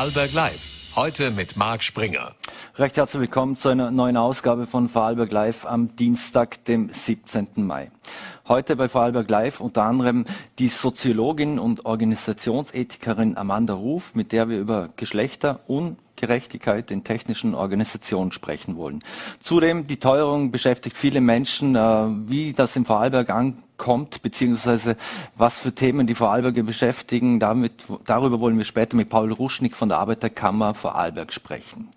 Vorarlberg Live. Heute mit Marc Springer. Recht herzlich willkommen zu einer neuen Ausgabe von Vorarlberg Live am Dienstag, dem 17. Mai. Heute bei Vorarlberg Live unter anderem die Soziologin und Organisationsethikerin Amanda Ruf, mit der wir über Geschlechter und Gerechtigkeit in technischen Organisationen sprechen wollen. Zudem die Teuerung beschäftigt viele Menschen, äh, wie das im Vorarlberg ankommt, beziehungsweise was für Themen die Vorarlberger beschäftigen. Damit, darüber wollen wir später mit Paul Ruschnick von der Arbeiterkammer Vorarlberg sprechen.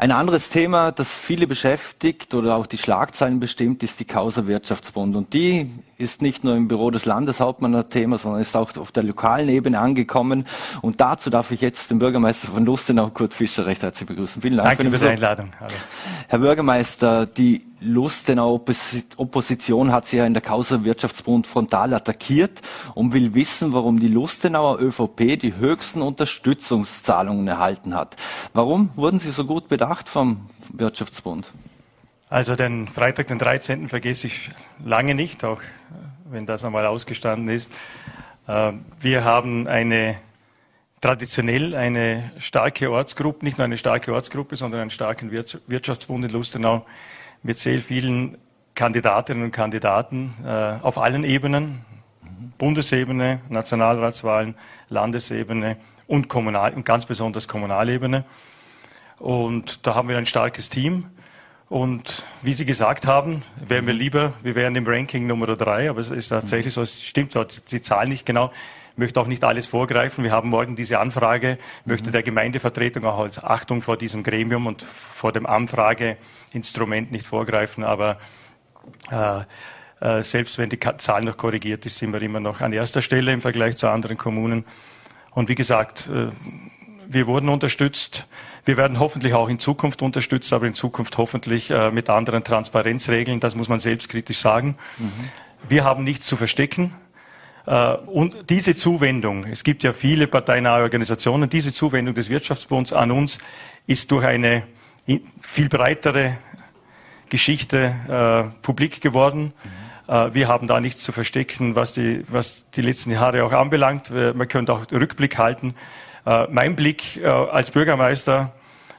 Ein anderes Thema, das viele beschäftigt oder auch die Schlagzeilen bestimmt, ist die Causa Wirtschaftsbund. Und die ist nicht nur im Büro des Landeshauptmanns ein Thema, sondern ist auch auf der lokalen Ebene angekommen. Und dazu darf ich jetzt den Bürgermeister von Lustenau, Kurt Fischer, recht herzlich begrüßen. Vielen Dank Danke für, für die Einladung. Hallo. Herr Bürgermeister, die Lustenau Opposition hat Sie ja in der Causa Wirtschaftsbund frontal attackiert und will wissen, warum die Lustenauer ÖVP die höchsten Unterstützungszahlungen erhalten hat. Warum wurden Sie so gut bedacht vom Wirtschaftsbund? Also den Freitag, den 13. vergesse ich lange nicht, auch wenn das einmal ausgestanden ist. Äh, wir haben eine traditionell eine starke Ortsgruppe, nicht nur eine starke Ortsgruppe, sondern einen starken Wirtschaftsbund in Lustenau mit sehr vielen Kandidatinnen und Kandidaten äh, auf allen Ebenen, Bundesebene, Nationalratswahlen, Landesebene und, Kommunal und ganz besonders Kommunalebene. Und da haben wir ein starkes Team. Und wie Sie gesagt haben, wären wir lieber, wir wären im Ranking Nummer drei, aber es ist tatsächlich so, es stimmt so, die Zahl nicht genau möchte auch nicht alles vorgreifen. Wir haben morgen diese Anfrage, möchte mhm. der Gemeindevertretung auch als Achtung vor diesem Gremium und vor dem Anfrageinstrument nicht vorgreifen, aber äh, äh, selbst wenn die Zahl noch korrigiert ist, sind wir immer noch an erster Stelle im Vergleich zu anderen Kommunen. Und wie gesagt, äh, wir wurden unterstützt. Wir werden hoffentlich auch in Zukunft unterstützt, aber in Zukunft hoffentlich äh, mit anderen Transparenzregeln. Das muss man selbstkritisch sagen. Mhm. Wir haben nichts zu verstecken. Äh, und diese Zuwendung, es gibt ja viele parteinahe Organisationen, diese Zuwendung des Wirtschaftsbunds an uns ist durch eine viel breitere Geschichte äh, publik geworden. Mhm. Äh, wir haben da nichts zu verstecken, was die, was die letzten Jahre auch anbelangt. Man könnte auch Rückblick halten. Äh, mein Blick äh, als Bürgermeister,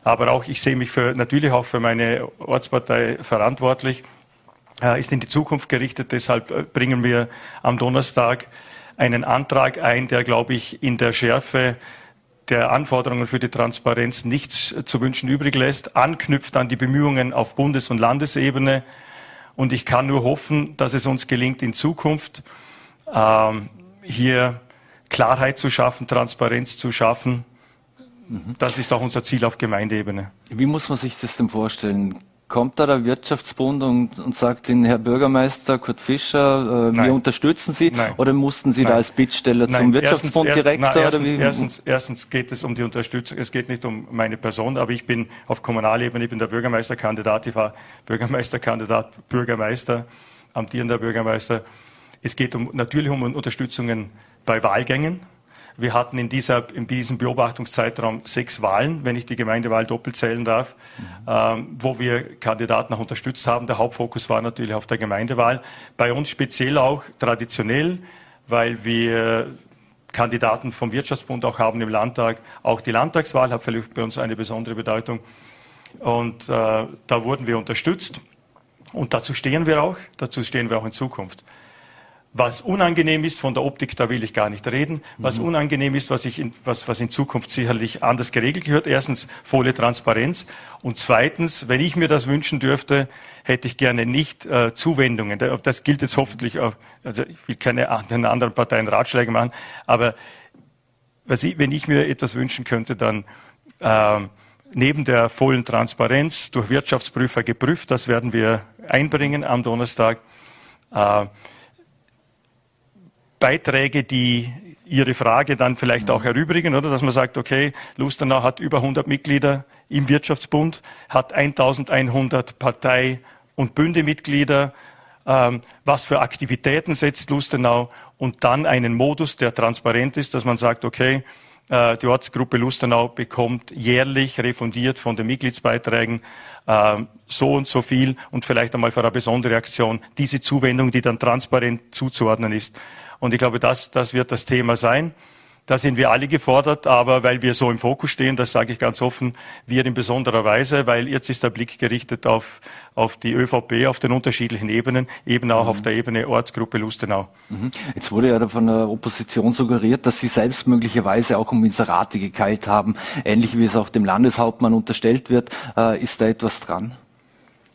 aber auch ich sehe mich für, natürlich auch für meine Ortspartei verantwortlich ist in die Zukunft gerichtet. Deshalb äh, bringen wir am Donnerstag einen Antrag ein, der, glaube ich, in der Schärfe der Anforderungen für die Transparenz nichts zu wünschen übrig lässt, anknüpft an die Bemühungen auf Bundes- und Landesebene. Und ich kann nur hoffen, dass es uns gelingt, in Zukunft ähm, hier Klarheit zu schaffen, Transparenz zu schaffen. Mhm. Das ist auch unser Ziel auf Gemeindeebene. Wie muss man sich das denn vorstellen? Kommt da der Wirtschaftsbund und, und sagt Ihnen, Herr Bürgermeister Kurt Fischer, äh, wir unterstützen Sie? Nein. Oder mussten Sie Nein. da als Bittsteller Nein. zum Wirtschaftsbund erstens, direkt? Erst, na, erstens, erstens, erstens, geht es um die Unterstützung, es geht nicht um meine Person, aber ich bin auf Kommunalebene, ich bin der Bürgermeisterkandidat, ich war Bürgermeisterkandidat, Bürgermeister, amtierender Bürgermeister. Es geht um, natürlich um Unterstützungen bei Wahlgängen, wir hatten in, dieser, in diesem Beobachtungszeitraum sechs Wahlen, wenn ich die Gemeindewahl doppelt zählen darf, mhm. ähm, wo wir Kandidaten auch unterstützt haben. Der Hauptfokus war natürlich auf der Gemeindewahl. Bei uns speziell auch traditionell, weil wir Kandidaten vom Wirtschaftsbund auch haben im Landtag. Auch die Landtagswahl hat vielleicht bei uns eine besondere Bedeutung. Und äh, da wurden wir unterstützt. Und dazu stehen wir auch. Dazu stehen wir auch in Zukunft. Was unangenehm ist von der Optik, da will ich gar nicht reden. Was mhm. unangenehm ist, was, ich in, was, was in Zukunft sicherlich anders geregelt gehört. Erstens volle Transparenz und zweitens, wenn ich mir das wünschen dürfte, hätte ich gerne nicht äh, Zuwendungen. Das gilt jetzt hoffentlich auch. Also ich will keine den anderen Parteien Ratschläge machen, aber was ich, wenn ich mir etwas wünschen könnte, dann äh, neben der vollen Transparenz durch Wirtschaftsprüfer geprüft, das werden wir einbringen am Donnerstag. Äh, Beiträge, die Ihre Frage dann vielleicht auch erübrigen, oder? Dass man sagt, okay, Lustenau hat über 100 Mitglieder im Wirtschaftsbund, hat 1100 Partei- und Bündemitglieder. Ähm, was für Aktivitäten setzt Lustenau? Und dann einen Modus, der transparent ist, dass man sagt, okay, äh, die Ortsgruppe Lustenau bekommt jährlich refundiert von den Mitgliedsbeiträgen äh, so und so viel und vielleicht einmal für eine besondere Aktion diese Zuwendung, die dann transparent zuzuordnen ist. Und ich glaube, das, das wird das Thema sein. Da sind wir alle gefordert, aber weil wir so im Fokus stehen, das sage ich ganz offen, wir in besonderer Weise, weil jetzt ist der Blick gerichtet auf, auf die ÖVP auf den unterschiedlichen Ebenen, eben auch mhm. auf der Ebene Ortsgruppe Lustenau. Mhm. Jetzt wurde ja von der Opposition suggeriert, dass Sie selbst möglicherweise auch um Inserate gekeilt haben, ähnlich wie es auch dem Landeshauptmann unterstellt wird. Äh, ist da etwas dran?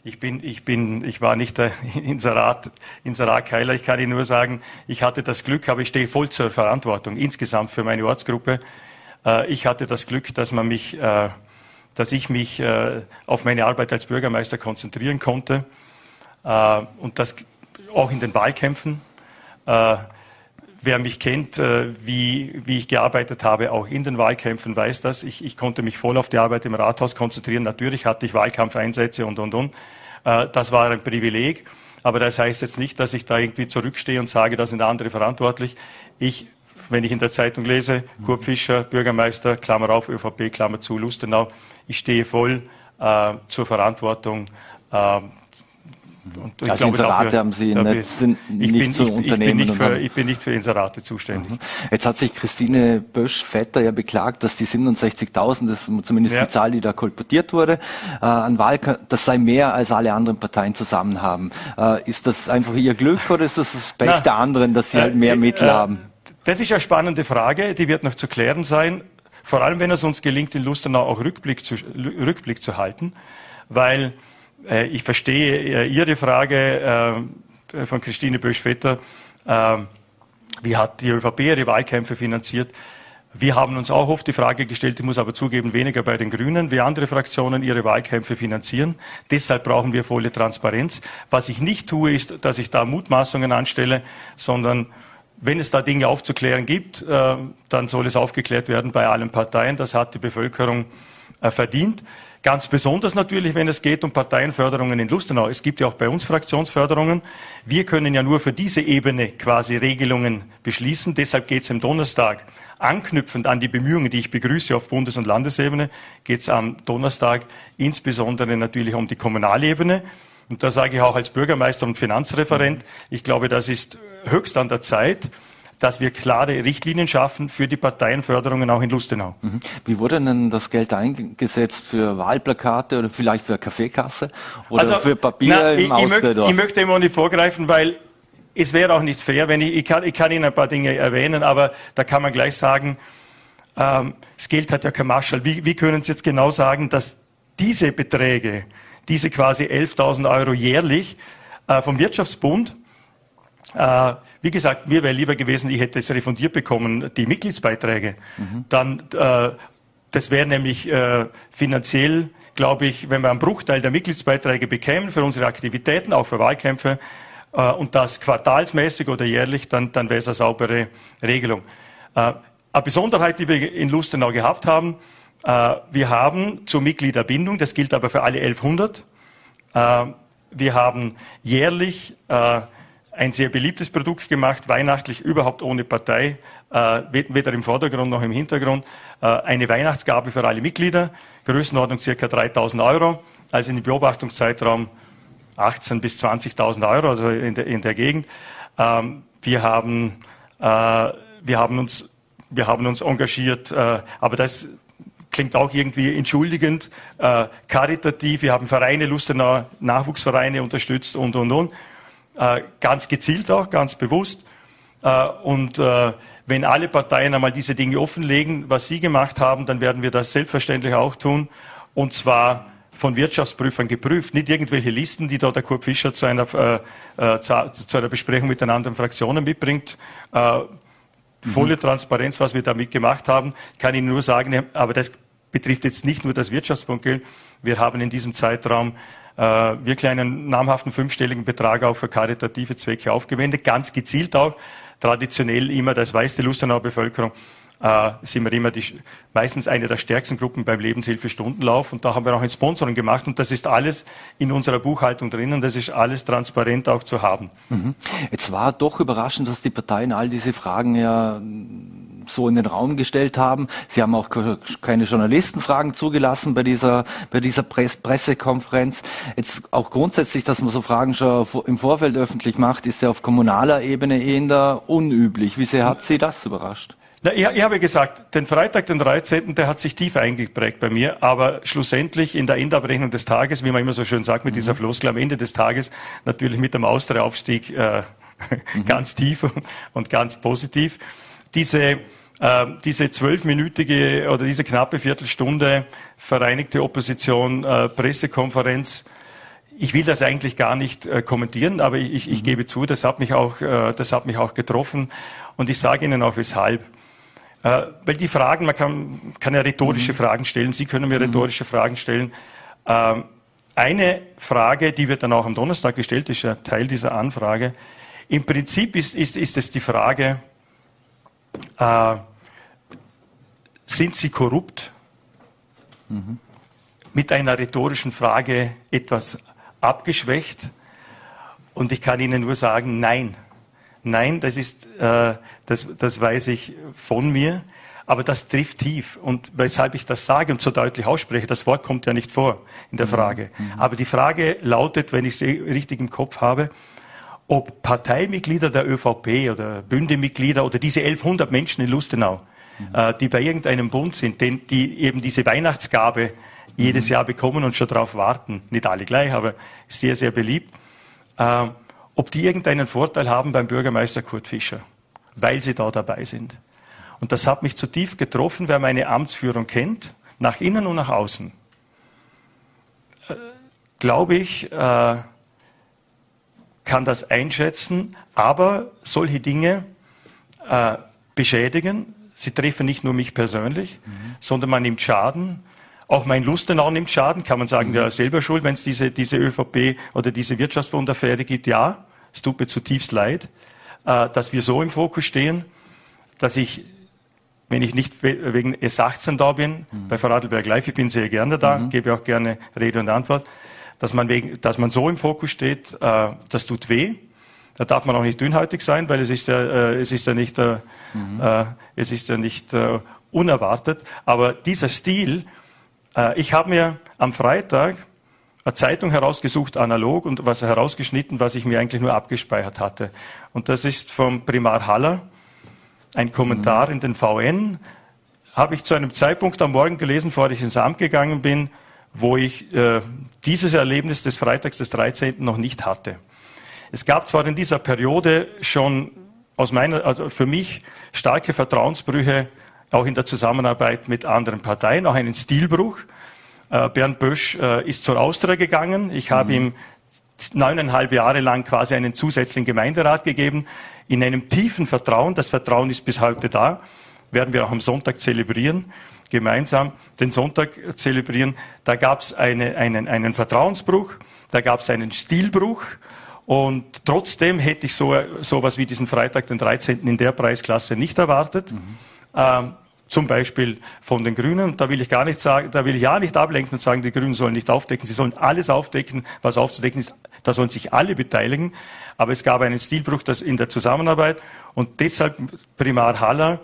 Ich bin, ich bin, ich war nicht der Inserat, Inseratkeiler. Ich kann Ihnen nur sagen, ich hatte das Glück, aber ich stehe voll zur Verantwortung insgesamt für meine Ortsgruppe. Äh, ich hatte das Glück, dass man mich, äh, dass ich mich äh, auf meine Arbeit als Bürgermeister konzentrieren konnte und das auch in den Wahlkämpfen. Wer mich kennt, wie, wie ich gearbeitet habe, auch in den Wahlkämpfen, weiß das. Ich, ich konnte mich voll auf die Arbeit im Rathaus konzentrieren. Natürlich hatte ich Wahlkampfeinsätze und, und, und. Äh, das war ein Privileg. Aber das heißt jetzt nicht, dass ich da irgendwie zurückstehe und sage, da sind andere verantwortlich. Ich, wenn ich in der Zeitung lese, Kurt Fischer, Bürgermeister, Klammer auf, ÖVP, Klammer zu, Lustenau, ich stehe voll äh, zur Verantwortung äh, und ich also glaube, Inserate dafür, haben Sie dafür, nicht, sind nicht bin, zu ich, Unternehmen. Ich bin, für, ich bin, nicht für, Inserate zuständig. Mhm. Jetzt hat sich Christine Bösch-Vetter ja beklagt, dass die 67.000, das ist zumindest ja. die Zahl, die da kolportiert wurde, äh, an Wahl, das sei mehr als alle anderen Parteien zusammen haben. Äh, ist das einfach ihr Glück oder ist das das Pech Na, der anderen, dass sie äh, halt mehr äh, Mittel haben? Das ist eine spannende Frage, die wird noch zu klären sein. Vor allem, wenn es uns gelingt, in Lustenau auch Rückblick zu, Rückblick zu halten, weil äh, ich verstehe äh, Ihre Frage äh, von Christine Bösch-Vetter. Wie hat die ÖVP ihre Wahlkämpfe finanziert? Wir haben uns auch oft die Frage gestellt, ich muss aber zugeben, weniger bei den Grünen, wie andere Fraktionen ihre Wahlkämpfe finanzieren. Deshalb brauchen wir volle Transparenz. Was ich nicht tue, ist, dass ich da Mutmaßungen anstelle, sondern wenn es da Dinge aufzuklären gibt, dann soll es aufgeklärt werden bei allen Parteien. Das hat die Bevölkerung verdient. Ganz besonders natürlich, wenn es geht um Parteienförderungen in Lustenau. Es gibt ja auch bei uns Fraktionsförderungen. Wir können ja nur für diese Ebene quasi Regelungen beschließen. Deshalb geht es am Donnerstag, anknüpfend an die Bemühungen, die ich begrüße auf Bundes- und Landesebene, geht es am Donnerstag insbesondere natürlich um die Kommunalebene. Und da sage ich auch als Bürgermeister und Finanzreferent, ich glaube, das ist höchst an der Zeit, dass wir klare Richtlinien schaffen für die Parteienförderungen auch in Lustenau. Mhm. Wie wurde denn das Geld eingesetzt für Wahlplakate oder vielleicht für eine Kaffeekasse oder also, für Papier na, im ich, ich, möchte, ich möchte immer nicht vorgreifen, weil es wäre auch nicht fair, wenn ich, ich kann, ich kann Ihnen ein paar Dinge erwähnen, aber da kann man gleich sagen, ähm, das Geld hat ja kein Marschall. Wie, wie können Sie jetzt genau sagen, dass diese Beträge, diese quasi 11.000 Euro jährlich äh, vom Wirtschaftsbund äh, wie gesagt, mir wäre lieber gewesen, ich hätte es refundiert bekommen, die Mitgliedsbeiträge. Mhm. Dann, äh, das wäre nämlich äh, finanziell, glaube ich, wenn wir einen Bruchteil der Mitgliedsbeiträge bekämen für unsere Aktivitäten, auch für Wahlkämpfe, äh, und das quartalsmäßig oder jährlich, dann, dann wäre es eine saubere Regelung. Äh, eine Besonderheit, die wir in Lustenau gehabt haben, äh, wir haben zur Mitgliederbindung, das gilt aber für alle 1100, äh, wir haben jährlich äh, ein sehr beliebtes Produkt gemacht, weihnachtlich überhaupt ohne Partei, äh, weder im Vordergrund noch im Hintergrund. Äh, eine Weihnachtsgabe für alle Mitglieder, Größenordnung circa 3000 Euro, also in dem Beobachtungszeitraum 18 bis 20.000 Euro, also in der, in der Gegend. Ähm, wir haben, äh, wir haben uns, wir haben uns engagiert, äh, aber das klingt auch irgendwie entschuldigend, äh, karitativ. Wir haben Vereine, Lustenauer Nachwuchsvereine unterstützt und, und, und. Äh, ganz gezielt auch, ganz bewusst. Äh, und äh, wenn alle Parteien einmal diese Dinge offenlegen, was sie gemacht haben, dann werden wir das selbstverständlich auch tun. Und zwar von Wirtschaftsprüfern geprüft, nicht irgendwelche Listen, die da der Kurt Fischer zu einer, äh, zu, zu, einer Besprechung mit den anderen Fraktionen mitbringt. Äh, volle mhm. Transparenz, was wir damit gemacht haben, kann ich nur sagen, aber das betrifft jetzt nicht nur das Wirtschaftsfondsgeld. Wir haben in diesem Zeitraum äh, wirklich einen namhaften fünfstelligen Betrag auch für karitative Zwecke aufgewendet, ganz gezielt auch, traditionell immer, das weiß die Lustenauer Bevölkerung, äh, sind wir immer die, meistens eine der stärksten Gruppen beim Lebenshilfe-Stundenlauf. Und da haben wir auch ein Sponsoring gemacht. Und das ist alles in unserer Buchhaltung drin und das ist alles transparent auch zu haben. Mhm. Jetzt war doch überraschend, dass die Parteien all diese Fragen ja so in den Raum gestellt haben. Sie haben auch keine Journalistenfragen zugelassen bei dieser, bei dieser Press Pressekonferenz. Jetzt auch grundsätzlich, dass man so Fragen schon im Vorfeld öffentlich macht, ist ja auf kommunaler Ebene eher unüblich. Wie sehr hat Sie das überrascht? Na, ich, ich habe gesagt, den Freitag, den 13., der hat sich tief eingeprägt bei mir, aber schlussendlich in der Endabrechnung des Tages, wie man immer so schön sagt mit mhm. dieser Floskel, am Ende des Tages natürlich mit dem Austria-Aufstieg äh, mhm. ganz tief und ganz positiv. Diese äh, diese zwölfminütige oder diese knappe Viertelstunde Vereinigte Opposition äh, Pressekonferenz ich will das eigentlich gar nicht äh, kommentieren, aber ich, ich, mhm. gebe zu, das hat mich auch, äh, das hat mich auch getroffen. Und ich sage Ihnen auch weshalb. Äh, weil die Fragen, man kann, kann ja rhetorische mhm. Fragen stellen, Sie können mir mhm. rhetorische Fragen stellen. Ähm, eine Frage, die wird dann auch am Donnerstag gestellt, ist ja Teil dieser Anfrage. Im Prinzip ist, ist, ist es die Frage, äh, sind Sie korrupt? Mhm. Mit einer rhetorischen Frage etwas abgeschwächt. Und ich kann Ihnen nur sagen, nein. Nein, das ist, äh, das, das weiß ich von mir. Aber das trifft tief. Und weshalb ich das sage und so deutlich ausspreche, das Wort kommt ja nicht vor in der mhm. Frage. Mhm. Aber die Frage lautet, wenn ich sie richtig im Kopf habe, ob Parteimitglieder der ÖVP oder Bündemitglieder oder diese 1100 Menschen in Lustenau, mhm. äh, die bei irgendeinem Bund sind, den, die eben diese Weihnachtsgabe jedes mhm. Jahr bekommen und schon darauf warten. Nicht alle gleich, aber sehr, sehr beliebt. Äh, ob die irgendeinen Vorteil haben beim Bürgermeister Kurt Fischer, weil sie da dabei sind. Und das hat mich zutiefst getroffen, wer meine Amtsführung kennt, nach innen und nach außen. Äh, Glaube ich, äh, kann das einschätzen, aber solche Dinge äh, beschädigen. Sie treffen nicht nur mich persönlich, mhm. sondern man nimmt Schaden auch mein Lustenau nimmt Schaden, kann man sagen, mhm. ja, selber schuld, wenn es diese, diese ÖVP oder diese Wirtschaftswundaffäre gibt. Ja, es tut mir zutiefst leid, äh, dass wir so im Fokus stehen, dass ich, wenn ich nicht wegen S18 da bin, mhm. bei Vorarlberg Live, ich bin sehr gerne da, mhm. gebe auch gerne Rede und Antwort, dass man, wegen, dass man so im Fokus steht, äh, das tut weh. Da darf man auch nicht dünnhäutig sein, weil es ist ja, äh, es ist ja nicht, mhm. es ist ja nicht unerwartet. Aber dieser Stil, ich habe mir am Freitag eine Zeitung herausgesucht, analog, und was herausgeschnitten, was ich mir eigentlich nur abgespeichert hatte. Und das ist vom Primar Haller, ein Kommentar mhm. in den VN. Habe ich zu einem Zeitpunkt am Morgen gelesen, bevor ich ins Amt gegangen bin, wo ich äh, dieses Erlebnis des Freitags des 13. noch nicht hatte. Es gab zwar in dieser Periode schon aus meiner, also für mich starke Vertrauensbrüche auch in der Zusammenarbeit mit anderen Parteien, auch einen Stilbruch. Äh, Bernd Bösch äh, ist zur Austria gegangen. Ich habe mhm. ihm neuneinhalb Jahre lang quasi einen zusätzlichen Gemeinderat gegeben, in einem tiefen Vertrauen. Das Vertrauen ist bis heute da. Werden wir auch am Sonntag zelebrieren, gemeinsam den Sonntag zelebrieren. Da gab es eine, einen, einen Vertrauensbruch, da gab es einen Stilbruch. Und trotzdem hätte ich so sowas wie diesen Freitag, den 13. in der Preisklasse nicht erwartet. Mhm. Ähm, zum Beispiel von den Grünen. Da will ich gar nicht sagen, da will ich ja nicht ablenken und sagen, die Grünen sollen nicht aufdecken. Sie sollen alles aufdecken, was aufzudecken ist. Da sollen sich alle beteiligen. Aber es gab einen Stilbruch in der Zusammenarbeit und deshalb Primar Haller,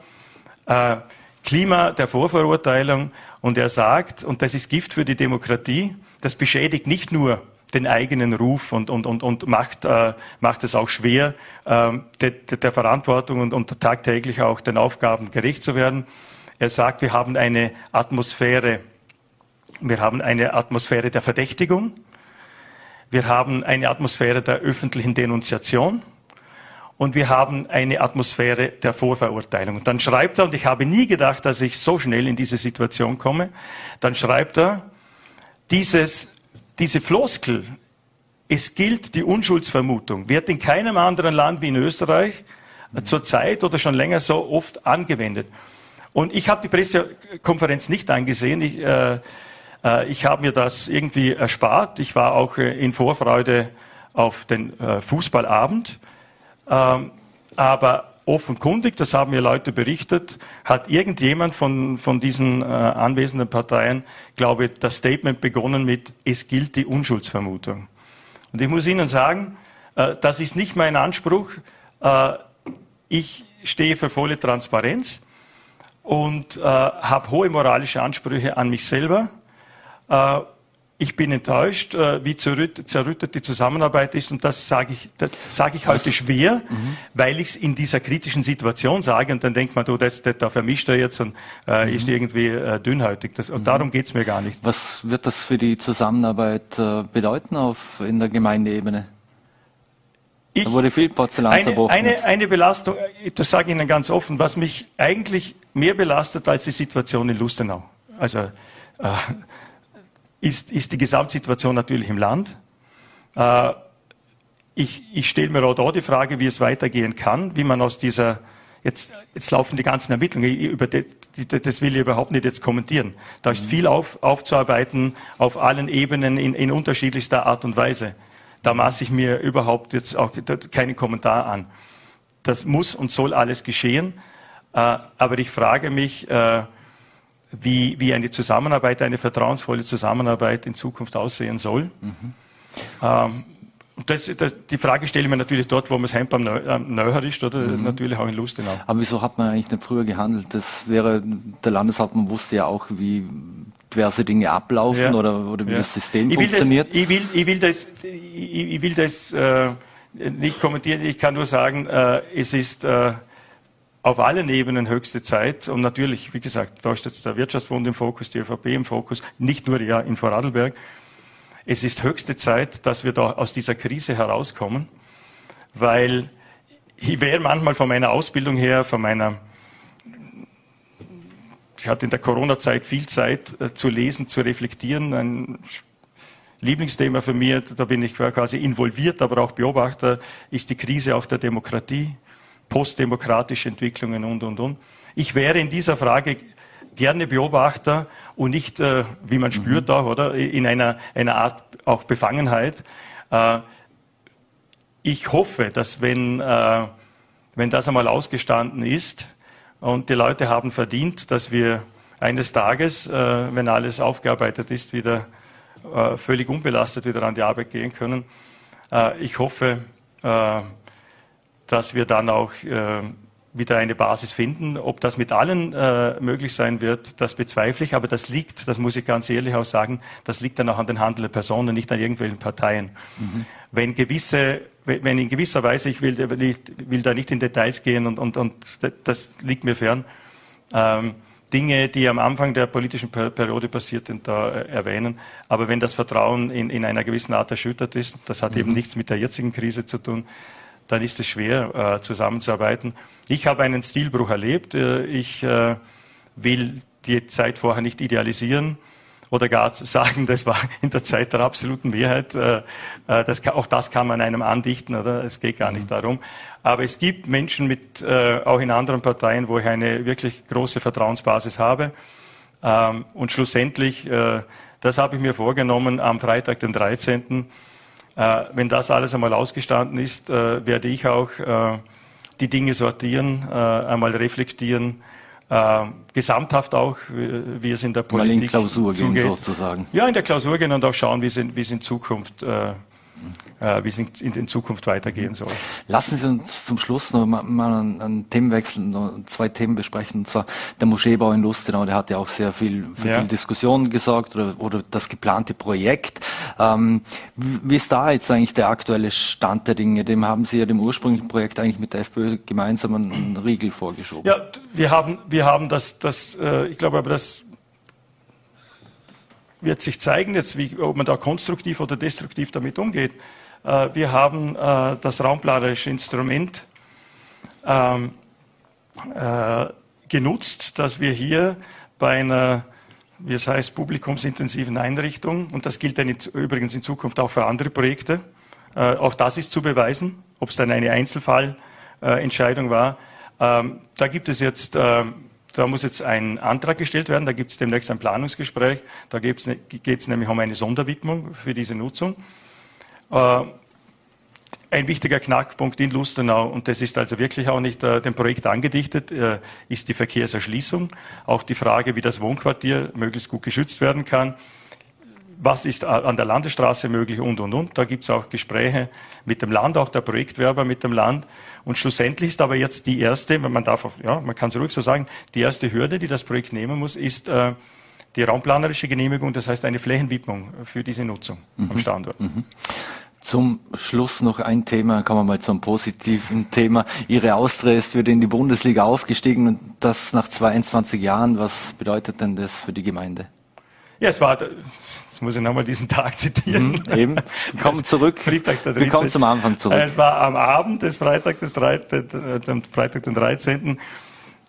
äh, Klima der Vorverurteilung. Und er sagt, und das ist Gift für die Demokratie, das beschädigt nicht nur den eigenen Ruf und, und, und, und macht, äh, macht es auch schwer, äh, der, der Verantwortung und, und tagtäglich auch den Aufgaben gerecht zu werden. Er sagt, wir haben eine Atmosphäre, wir haben eine Atmosphäre der Verdächtigung, wir haben eine Atmosphäre der öffentlichen Denunziation und wir haben eine Atmosphäre der Vorverurteilung. Und dann schreibt er, und ich habe nie gedacht, dass ich so schnell in diese Situation komme, dann schreibt er, dieses diese Floskel, es gilt die Unschuldsvermutung, wird in keinem anderen Land wie in Österreich zurzeit oder schon länger so oft angewendet. Und ich habe die Pressekonferenz nicht angesehen. Ich, äh, äh, ich habe mir das irgendwie erspart. Ich war auch äh, in Vorfreude auf den äh, Fußballabend. Ähm, aber offenkundig, das haben mir Leute berichtet, hat irgendjemand von, von diesen äh, anwesenden Parteien, glaube ich, das Statement begonnen mit, es gilt die Unschuldsvermutung. Und ich muss Ihnen sagen, äh, das ist nicht mein Anspruch. Ich stehe für volle Transparenz und äh, habe hohe moralische Ansprüche an mich selber. Äh, ich bin enttäuscht, äh, wie zerrüttet, zerrüttet, die Zusammenarbeit ist. Und das sage ich, das sage ich heute schwer, mhm. weil ich es in dieser kritischen Situation sage. Und dann denkt man, du, das, das, da vermischt er jetzt und äh, mhm. ist irgendwie äh, dünnhäutig. Das, und mhm. darum geht's mir gar nicht. Was wird das für die Zusammenarbeit äh, bedeuten auf, in der Gemeindeebene? Ich, da wurde viel Porzellan eine, zerbrochen. Eine, eine Belastung, das sage ich Ihnen ganz offen, was mich eigentlich mehr belastet als die Situation in Lustenau. Also äh, ist, ist die Gesamtsituation natürlich im Land. Äh, ich, ich stelle mir auch da die Frage, wie es weitergehen kann, wie man aus dieser Jetzt, jetzt laufen die ganzen Ermittlungen, über die, das will ich überhaupt nicht jetzt kommentieren. Da ist viel auf, aufzuarbeiten auf allen Ebenen in, in unterschiedlichster Art und Weise. Da maße ich mir überhaupt jetzt auch keinen Kommentar an. Das muss und soll alles geschehen. Äh, aber ich frage mich, äh, wie, wie eine Zusammenarbeit, eine vertrauensvolle Zusammenarbeit in Zukunft aussehen soll. Mhm. Ähm, das, das, die Frage stelle ich mir natürlich dort, wo man es heim am Neuer ist, oder mhm. natürlich auch in Lustenau. Aber wieso hat man eigentlich nicht früher gehandelt? Das wäre, der Landeshauptmann wusste ja auch, wie diverse Dinge ablaufen ja. oder, oder wie ja. das System ich funktioniert. Das, ich, will, ich will das, ich, ich will das äh, nicht kommentieren. Ich kann nur sagen, äh, es ist äh, auf allen Ebenen höchste Zeit. Und natürlich, wie gesagt, da ist jetzt der Wirtschaftsbund im Fokus, die ÖVP im Fokus, nicht nur ja in Vorarlberg. Es ist höchste Zeit, dass wir da aus dieser Krise herauskommen, weil ich wäre manchmal von meiner Ausbildung her, von meiner ich hatte in der Corona-Zeit viel Zeit äh, zu lesen, zu reflektieren. Ein Lieblingsthema für mich, da bin ich quasi involviert, aber auch Beobachter, ist die Krise auch der Demokratie, postdemokratische Entwicklungen und, und, und. Ich wäre in dieser Frage gerne Beobachter und nicht, äh, wie man spürt mhm. auch, oder, in einer, einer Art auch Befangenheit. Äh, ich hoffe, dass wenn, äh, wenn das einmal ausgestanden ist, und die Leute haben verdient, dass wir eines Tages, äh, wenn alles aufgearbeitet ist, wieder äh, völlig unbelastet wieder an die Arbeit gehen können. Äh, ich hoffe, äh, dass wir dann auch äh, wieder eine Basis finden. Ob das mit allen äh, möglich sein wird, das bezweifle ich. Aber das liegt, das muss ich ganz ehrlich auch sagen, das liegt dann auch an den handelnden Personen, nicht an irgendwelchen Parteien. Mhm. Wenn gewisse wenn in gewisser Weise, ich will, will, da nicht in Details gehen und, und, und das liegt mir fern, ähm, Dinge, die am Anfang der politischen Periode passiert sind, da äh, erwähnen. Aber wenn das Vertrauen in, in einer gewissen Art erschüttert ist, das hat mhm. eben nichts mit der jetzigen Krise zu tun, dann ist es schwer, äh, zusammenzuarbeiten. Ich habe einen Stilbruch erlebt. Äh, ich äh, will die Zeit vorher nicht idealisieren oder gar zu sagen, das war in der Zeit der absoluten Mehrheit. Äh, äh, das, auch das kann man einem andichten, oder? Es geht gar nicht mhm. darum. Aber es gibt Menschen mit, äh, auch in anderen Parteien, wo ich eine wirklich große Vertrauensbasis habe. Ähm, und schlussendlich, das habe ich mir vorgenommen am Freitag, den 13. Wenn das alles einmal ausgestanden ist, werde ich auch die Dinge sortieren, einmal reflektieren, äh, gesamthaft auch, wie, wie, es in der Politik Mal in Klausur zugeht. gehen sozusagen. Ja, in der Klausur gehen und auch schauen, wie es in, wie es in Zukunft äh, wie es in, in, Zukunft weitergehen soll. Lassen Sie uns zum Schluss noch mal, mal einen, einen Themenwechsel, noch zwei Themen besprechen. Und zwar der Moscheebau in Lustenau, der hat ja auch sehr viel für ja. viel Diskussion gesorgt oder, oder das geplante Projekt. Ähm, wie ist da jetzt eigentlich der aktuelle Stand der Dinge? Dem haben Sie ja dem ursprünglichen Projekt eigentlich mit der FPÖ gemeinsam einen Riegel vorgeschoben. Ja, wir haben, wir haben das, das äh, ich glaube aber, das wird sich zeigen, jetzt, wie, ob man da konstruktiv oder destruktiv damit umgeht. Äh, wir haben äh, das raumplanerische Instrument ähm, äh, genutzt, dass wir hier bei einer, wie es heißt, publikumsintensiven Einrichtung, und das gilt dann in, übrigens in Zukunft auch für andere Projekte, äh, auch das ist zu beweisen, ob es dann eine Einzelfallentscheidung war. Ähm, da gibt es jetzt ähm, da muss jetzt ein Antrag gestellt werden, da gibt es demnächst ein Planungsgespräch, da geht es nämlich um eine Sonderwidmung für diese Nutzung. Äh, ein wichtiger Knackpunkt in Lustenau, und das ist also wirklich auch nicht äh, dem Projekt angedichtet, äh, ist die Verkehrserschließung. Auch die Frage, wie das Wohnquartier möglichst gut geschützt werden kann was ist an der Landesstraße möglich und, und, und. Da gibt es auch Gespräche mit dem Land, auch der Projektwerber mit dem Land. Und schlussendlich ist aber jetzt die erste, wenn man darf, ja, man kann es ruhig so sagen, die erste Hürde, die das Projekt nehmen muss, ist, äh, die raumplanerische Genehmigung, das heißt eine Flächenwidmung für diese Nutzung mhm. am Standort. Mhm. Zum Schluss noch ein Thema, kommen wir mal zum positiven Thema. Ihre Austria ist wieder in die Bundesliga aufgestiegen und das nach 22 Jahren. Was bedeutet denn das für die Gemeinde? Ja, es war, muss ich nochmal diesen Tag zitieren. Mhm, eben, kommen zurück. Freitag der 13. Wir kommen zum Anfang zurück. Es war am Abend des Freitag, des 13., Freitag den 13.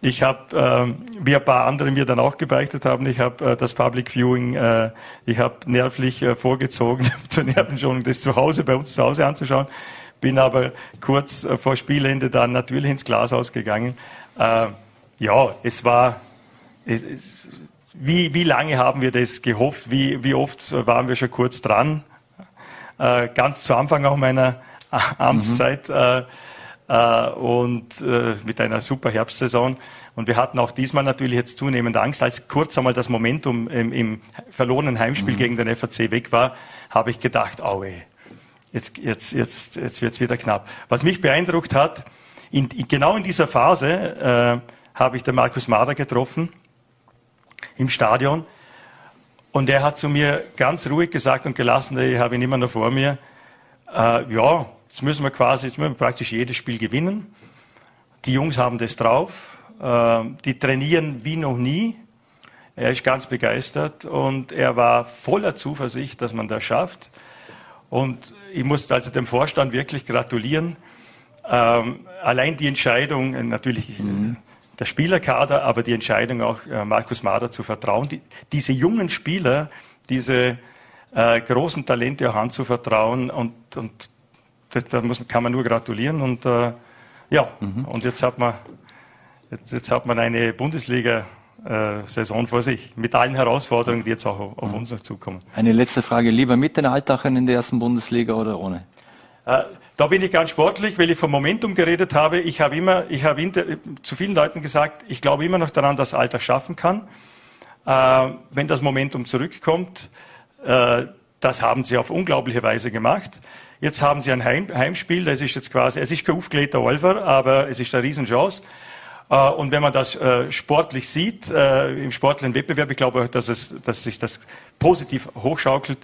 Ich habe, äh, wie ein paar andere mir dann auch gebeichtet haben, ich habe äh, das Public Viewing, äh, ich habe nervlich äh, vorgezogen zur Nervenschonung, das zu Hause bei uns zu Hause anzuschauen. Bin aber kurz äh, vor Spielende dann natürlich ins Glashaus gegangen. Äh, ja, es war, es, es, wie, wie lange haben wir das gehofft? Wie, wie oft waren wir schon kurz dran? Äh, ganz zu Anfang auch meiner Amtszeit. Mhm. Äh, äh, und äh, mit einer super Herbstsaison. Und wir hatten auch diesmal natürlich jetzt zunehmend Angst. Als kurz einmal das Momentum im, im verlorenen Heimspiel mhm. gegen den FAC weg war, habe ich gedacht, aue, jetzt, jetzt, jetzt, jetzt wird's wieder knapp. Was mich beeindruckt hat, in, in, genau in dieser Phase äh, habe ich den Markus Mader getroffen im Stadion. Und er hat zu mir ganz ruhig gesagt und gelassen, ich habe ihn immer noch vor mir, äh, ja, Jetzt müssen wir quasi, jetzt müssen wir praktisch jedes Spiel gewinnen. Die Jungs haben das drauf. Ähm, die trainieren wie noch nie. Er ist ganz begeistert und er war voller Zuversicht, dass man das schafft. Und ich musste also dem Vorstand wirklich gratulieren. Ähm, allein die Entscheidung, äh, natürlich mhm. Der Spielerkader, aber die Entscheidung auch äh, Markus Mader zu vertrauen, die, diese jungen Spieler, diese äh, großen Talente auch anzuvertrauen und, und da muss, kann man nur gratulieren. Und äh, ja, mhm. und jetzt hat man, jetzt, jetzt hat man eine Bundesliga. Saison vor sich, mit allen Herausforderungen, die jetzt auch auf mhm. uns noch zukommen. Eine letzte Frage, lieber mit den Altachern in der ersten Bundesliga oder ohne? Da bin ich ganz sportlich, weil ich vom Momentum geredet habe. Ich habe immer, ich habe zu vielen Leuten gesagt, ich glaube immer noch daran, dass Altach schaffen kann, äh, wenn das Momentum zurückkommt. Äh, das haben sie auf unglaubliche Weise gemacht. Jetzt haben sie ein Heim, Heimspiel, das ist jetzt quasi, es ist kein aufgelegter Alver, aber es ist eine Riesenchance. Äh, und wenn man das äh, sportlich sieht, äh, im sportlichen Wettbewerb, ich glaube, dass, es, dass sich das positiv hochschaukelt,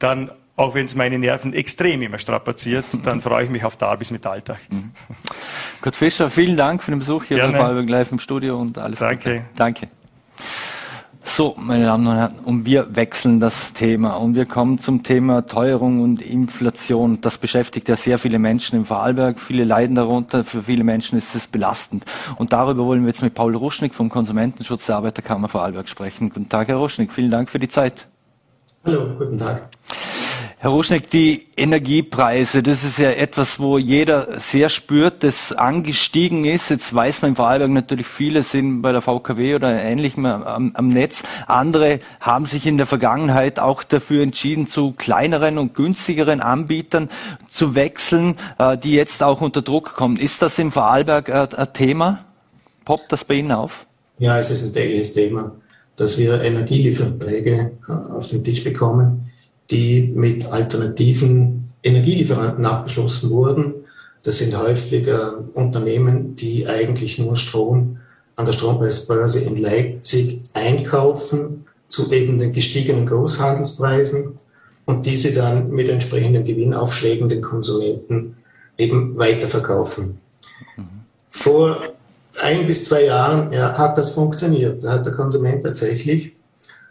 dann, auch wenn es meine Nerven extrem immer strapaziert, dann freue ich mich auf Darbys mit Alltag. Mhm. Kurt Fischer, vielen Dank für den Besuch hier Gerne. bei Fallberg Live im Studio und alles Danke. Gute. Danke. So, meine Damen und Herren, und wir wechseln das Thema und wir kommen zum Thema Teuerung und Inflation. Das beschäftigt ja sehr viele Menschen im Vorarlberg. Viele leiden darunter. Für viele Menschen ist es belastend. Und darüber wollen wir jetzt mit Paul Ruschnick vom Konsumentenschutz der Arbeiterkammer Vorarlberg sprechen. Guten Tag, Herr Ruschnick. Vielen Dank für die Zeit. Hallo, guten Tag. Herr Ruschneck, die Energiepreise, das ist ja etwas, wo jeder sehr spürt, das angestiegen ist. Jetzt weiß man im Vorarlberg natürlich, viele sind bei der VKW oder ähnlichem am, am, Netz. Andere haben sich in der Vergangenheit auch dafür entschieden, zu kleineren und günstigeren Anbietern zu wechseln, äh, die jetzt auch unter Druck kommen. Ist das im Vorarlberg äh, ein Thema? Poppt das bei Ihnen auf? Ja, es ist ein tägliches Thema, dass wir Energielieferverträge äh, auf den Tisch bekommen die mit alternativen Energielieferanten abgeschlossen wurden. Das sind häufig äh, Unternehmen, die eigentlich nur Strom an der Strompreisbörse in Leipzig einkaufen zu eben den gestiegenen Großhandelspreisen und diese dann mit entsprechenden Gewinnaufschlägen den Konsumenten eben weiterverkaufen. Mhm. Vor ein bis zwei Jahren ja, hat das funktioniert. Da hat der Konsument tatsächlich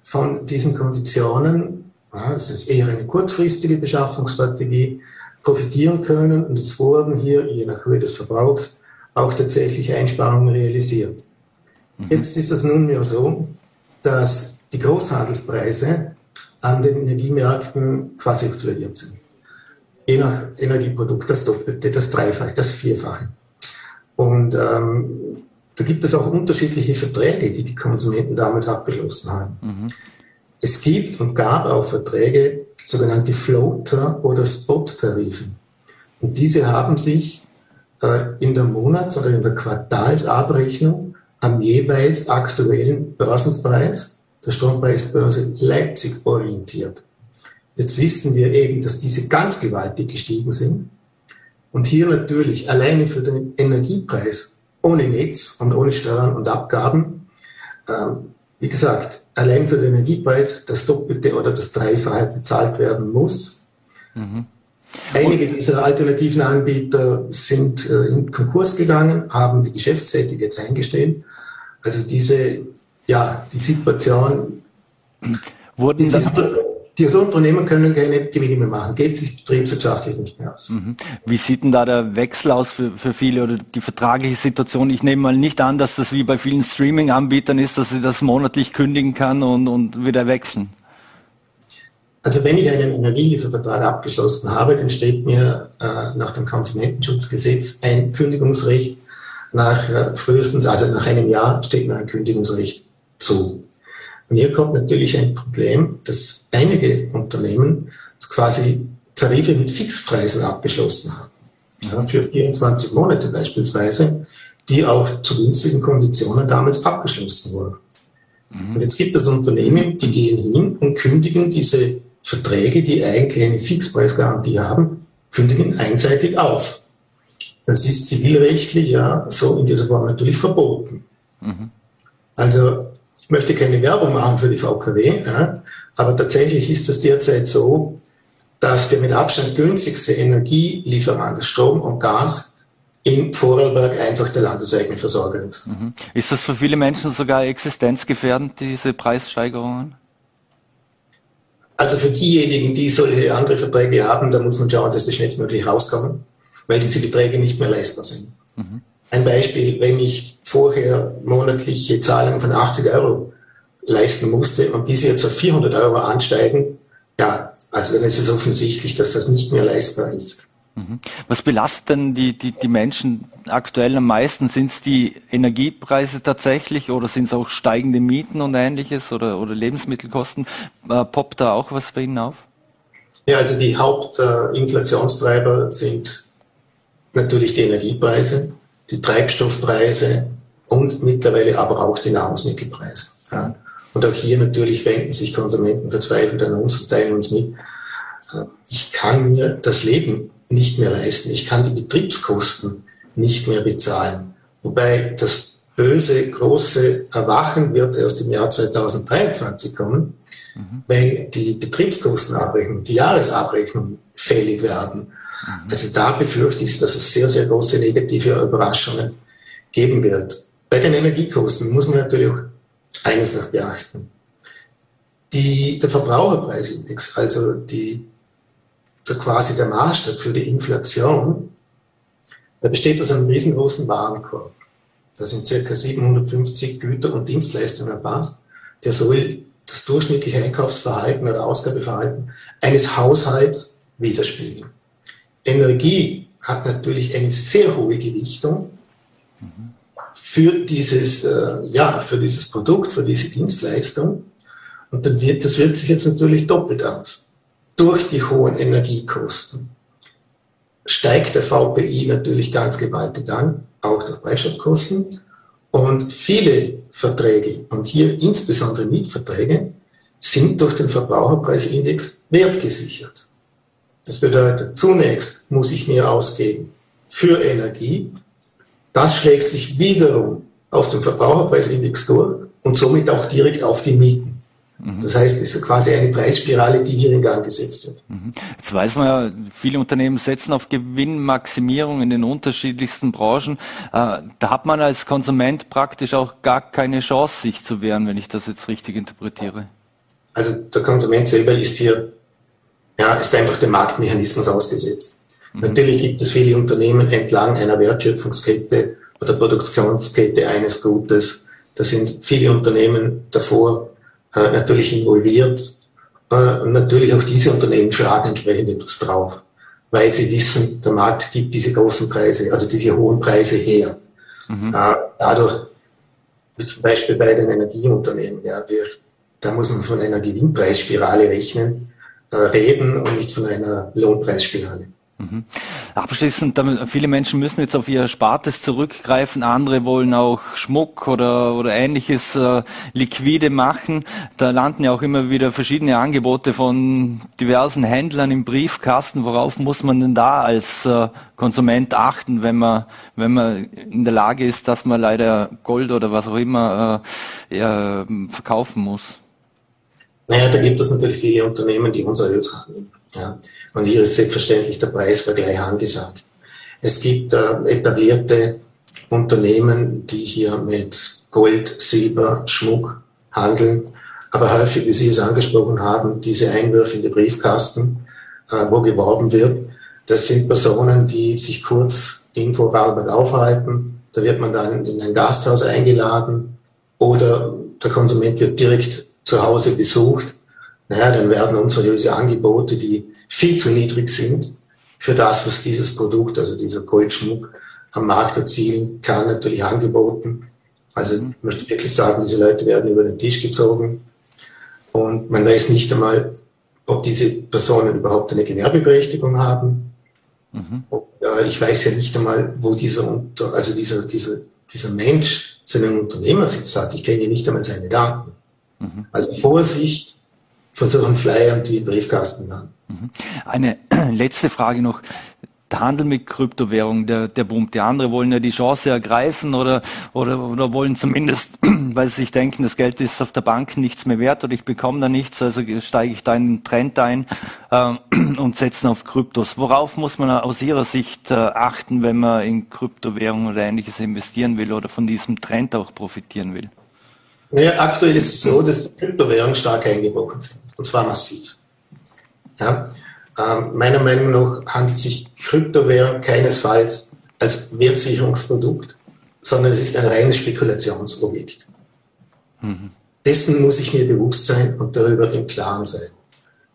von diesen Konditionen ja, es ist eher eine kurzfristige Beschaffungsstrategie, profitieren können und es wurden hier, je nach Höhe des Verbrauchs, auch tatsächlich Einsparungen realisiert. Mhm. Jetzt ist es nunmehr so, dass die Großhandelspreise an den Energiemärkten quasi explodiert sind. Je nach Energieprodukt das Doppelte, das Dreifache, das Vierfache. Und ähm, da gibt es auch unterschiedliche Verträge, die die Konsumenten damals abgeschlossen haben. Mhm. Es gibt und gab auch Verträge, sogenannte Floater oder Spot-Tarife. Und diese haben sich äh, in der Monats- oder in der Quartalsabrechnung am jeweils aktuellen Börsenpreis der Strompreisbörse Leipzig orientiert. Jetzt wissen wir eben, dass diese ganz gewaltig gestiegen sind. Und hier natürlich alleine für den Energiepreis ohne Netz und ohne Steuern und Abgaben, ähm, wie gesagt, allein für den Energiepreis das Doppelte oder das Dreifache bezahlt werden muss. Mhm. Einige dieser alternativen Anbieter sind äh, in Konkurs gegangen, haben die Geschäftstätigkeit eingestellt. Also diese, ja, die Situation, Wurden die, diese Unternehmen können keine Gewinne mehr machen, geht sich betriebswirtschaftlich nicht mehr aus. Mhm. Wie sieht denn da der Wechsel aus für, für viele oder die vertragliche Situation? Ich nehme mal nicht an, dass das wie bei vielen Streaming-Anbietern ist, dass ich das monatlich kündigen kann und, und wieder wechseln. Also wenn ich einen Energieliefervertrag abgeschlossen habe, dann steht mir äh, nach dem Konsumentenschutzgesetz ein Kündigungsrecht nach äh, frühestens, also nach einem Jahr steht mir ein Kündigungsrecht zu. Und hier kommt natürlich ein Problem, dass einige Unternehmen quasi Tarife mit Fixpreisen abgeschlossen haben. Ja, für 24 Monate beispielsweise, die auch zu günstigen Konditionen damals abgeschlossen wurden. Mhm. Und jetzt gibt es Unternehmen, die gehen hin und kündigen diese Verträge, die eigentlich eine Fixpreisgarantie haben, kündigen einseitig auf. Das ist zivilrechtlich ja so in dieser Form natürlich verboten. Mhm. Also ich möchte keine Werbung machen für die VKW, ja, aber tatsächlich ist es derzeit so, dass der mit Abstand günstigste Energielieferant Strom und Gas in Vorarlberg einfach der landeseigene Versorger ist. Mhm. Ist das für viele Menschen sogar existenzgefährdend, diese Preissteigerungen? Also für diejenigen, die solche andere Verträge haben, da muss man schauen, dass sie schnellstmöglich rauskommen, weil diese Beträge nicht mehr leistbar sind. Mhm. Ein Beispiel, wenn ich vorher monatliche Zahlungen von 80 Euro leisten musste und diese jetzt auf 400 Euro ansteigen, ja, also dann ist es offensichtlich, dass das nicht mehr leistbar ist. Mhm. Was belastet denn die, die, die Menschen aktuell am meisten? Sind es die Energiepreise tatsächlich oder sind es auch steigende Mieten und ähnliches oder, oder Lebensmittelkosten? Äh, poppt da auch was bei Ihnen auf? Ja, also die Hauptinflationstreiber äh, sind natürlich die Energiepreise, die Treibstoffpreise und mittlerweile aber auch die Nahrungsmittelpreise. Ja. Und auch hier natürlich wenden sich Konsumenten verzweifelt an uns und teilen uns mit. Äh, ich kann mir das Leben nicht mehr leisten. Ich kann die Betriebskosten nicht mehr bezahlen. Wobei das böse, große Erwachen wird erst im Jahr 2023 kommen, mhm. wenn die Betriebskostenabrechnung, die Jahresabrechnung fällig werden. Also da befürchte ich, dass es sehr, sehr große negative Überraschungen geben wird. Bei den Energiekosten muss man natürlich auch eines noch beachten. Die, der Verbraucherpreisindex, also die so quasi der Maßstab für die Inflation, der besteht aus einem riesengroßen Warenkorb. Da sind circa 750 Güter und Dienstleistungen erfasst. Der soll das durchschnittliche Einkaufsverhalten oder Ausgabeverhalten eines Haushalts widerspiegeln. Energie hat natürlich eine sehr hohe Gewichtung für dieses, äh, ja, für dieses Produkt, für diese Dienstleistung. Und dann wird, das wirkt sich jetzt natürlich doppelt aus durch die hohen Energiekosten steigt der VPI natürlich ganz gewaltig an, auch durch Beistandskosten. Und viele Verträge, und hier insbesondere Mietverträge, sind durch den Verbraucherpreisindex wertgesichert. Das bedeutet, zunächst muss ich mehr ausgeben für Energie. Das schlägt sich wiederum auf den Verbraucherpreisindex durch und somit auch direkt auf die Mieten. Mhm. Das heißt, es ist quasi eine Preisspirale, die hier in Gang gesetzt wird. Mhm. Jetzt weiß man ja, viele Unternehmen setzen auf Gewinnmaximierung in den unterschiedlichsten Branchen. Äh, da hat man als Konsument praktisch auch gar keine Chance, sich zu wehren, wenn ich das jetzt richtig interpretiere. Also der Konsument selber ist hier, ja, ist einfach dem Marktmechanismus ausgesetzt. Mhm. Natürlich gibt es viele Unternehmen entlang einer Wertschöpfungskette oder Produktionskette eines Gutes. Da sind viele Unternehmen davor äh, natürlich involviert. Äh, und natürlich auch diese Unternehmen schlagen entsprechend etwas drauf, weil sie wissen, der Markt gibt diese großen Preise, also diese hohen Preise her. Mhm. Äh, dadurch, wie zum Beispiel bei den Energieunternehmen, ja, wir, da muss man von einer Gewinnpreisspirale rechnen, reden und nicht von einer Lohnpreisspirale. Mhm. Abschließend, viele Menschen müssen jetzt auf ihr Spartes zurückgreifen, andere wollen auch Schmuck oder, oder ähnliches äh, liquide machen. Da landen ja auch immer wieder verschiedene Angebote von diversen Händlern im Briefkasten. Worauf muss man denn da als äh, Konsument achten, wenn man, wenn man in der Lage ist, dass man leider Gold oder was auch immer äh, verkaufen muss? Naja, da gibt es natürlich viele Unternehmen, die unseriös handeln. Ja. Und hier ist selbstverständlich der Preisvergleich angesagt. Es gibt äh, etablierte Unternehmen, die hier mit Gold, Silber, Schmuck handeln. Aber häufig, wie Sie es angesprochen haben, diese Einwürfe in die Briefkasten, äh, wo geworben wird, das sind Personen, die sich kurz in Vorarlberg aufhalten. Da wird man dann in ein Gasthaus eingeladen oder der Konsument wird direkt zu Hause besucht. Naja, dann werden unseriöse Angebote, die viel zu niedrig sind für das, was dieses Produkt, also dieser Goldschmuck, am Markt erzielen kann, natürlich angeboten. Also ich möchte wirklich sagen, diese Leute werden über den Tisch gezogen und man weiß nicht einmal, ob diese Personen überhaupt eine Gewerbeberechtigung haben. Mhm. Ob, äh, ich weiß ja nicht einmal, wo dieser, also dieser, dieser, dieser Mensch seinen Unternehmersitz hat. Ich kenne ja nicht einmal seine Daten. Mhm. Also Vorsicht vor solchen Flyern, die im Briefkasten waren. Mhm. Eine letzte Frage noch der Handel mit Kryptowährungen, der, der boomt. Die anderen wollen ja die Chance ergreifen oder, oder, oder wollen zumindest, weil sie sich denken, das Geld ist auf der Bank nichts mehr wert oder ich bekomme da nichts, also steige ich da in den Trend ein äh, und setzen auf Kryptos. Worauf muss man aus Ihrer Sicht äh, achten, wenn man in Kryptowährungen oder ähnliches investieren will oder von diesem Trend auch profitieren will? Naja, aktuell ist es so, dass die Kryptowährungen stark eingebrochen sind. Und zwar massiv. Ja? Ähm, meiner Meinung nach handelt sich Kryptowährung keinesfalls als Wertsicherungsprodukt, sondern es ist ein reines Spekulationsobjekt. Mhm. Dessen muss ich mir bewusst sein und darüber im Klaren sein.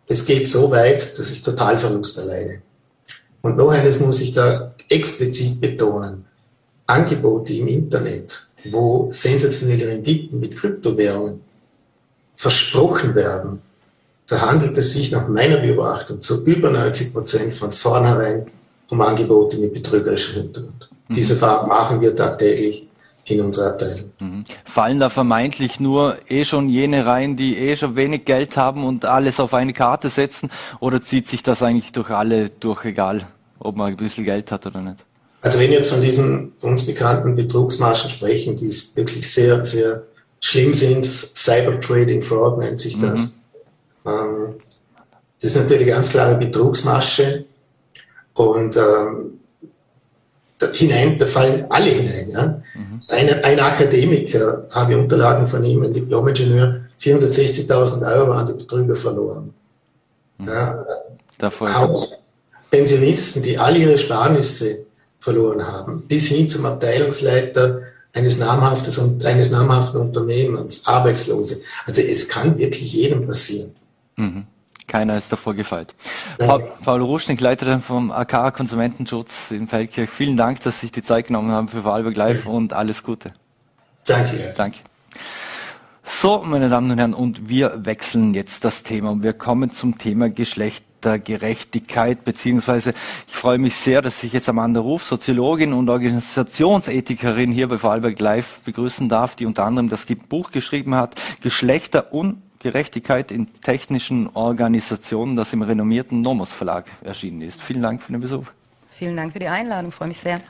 Das geht so weit, dass ich Totalverlust erleide. Und noch eines muss ich da explizit betonen. Angebote im Internet, wo sensationelle Renditen mit Kryptowährungen versprochen werden, da handelt es sich nach meiner Beobachtung zu über 90 Prozent von vornherein um Angebote mit betrügerischem Hintergrund. Mhm. Diese Farben machen wir tagtäglich in unserer Abteilung. Mhm. Fallen da vermeintlich nur eh schon jene rein, die eh schon wenig Geld haben und alles auf eine Karte setzen? Oder zieht sich das eigentlich durch alle durch, egal ob man ein bisschen Geld hat oder nicht? Also wenn wir jetzt von diesen uns bekannten Betrugsmaschen sprechen, die wirklich sehr, sehr schlimm sind, Cybertrading Fraud nennt sich das, mhm. Ähm, das ist natürlich eine ganz klare Betrugsmasche und ähm, da hinein, da fallen alle hinein. Ja? Mhm. Ein, ein, Akademiker, habe ich Unterlagen von ihm, ein Diplomingenieur, 460.000 Euro an die Betrüger verloren. Mhm. Ja? Auch Pensionisten, die alle ihre Sparnisse verloren haben, bis hin zum Abteilungsleiter eines, namhaften, eines namhaften Unternehmens, Arbeitslose. Also es kann wirklich jedem passieren. Mhm. Keiner ist davor gefeit. Paul, Paul Ruschnik, Leiter vom AK Konsumentenschutz in Feldkirch. Vielen Dank, dass Sie sich die Zeit genommen haben für Vorarlberg Live ja. und alles Gute. Danke. Danke. So, meine Damen und Herren, und wir wechseln jetzt das Thema und wir kommen zum Thema Geschlechtergerechtigkeit, beziehungsweise ich freue mich sehr, dass ich jetzt Amanda Ruf, Soziologin und Organisationsethikerin hier bei Vorarlberg Live begrüßen darf, die unter anderem das Buch geschrieben hat, Geschlechter und Gerechtigkeit in technischen Organisationen, das im renommierten Nomos Verlag erschienen ist. Vielen Dank für den Besuch. Vielen Dank für die Einladung, freue mich sehr.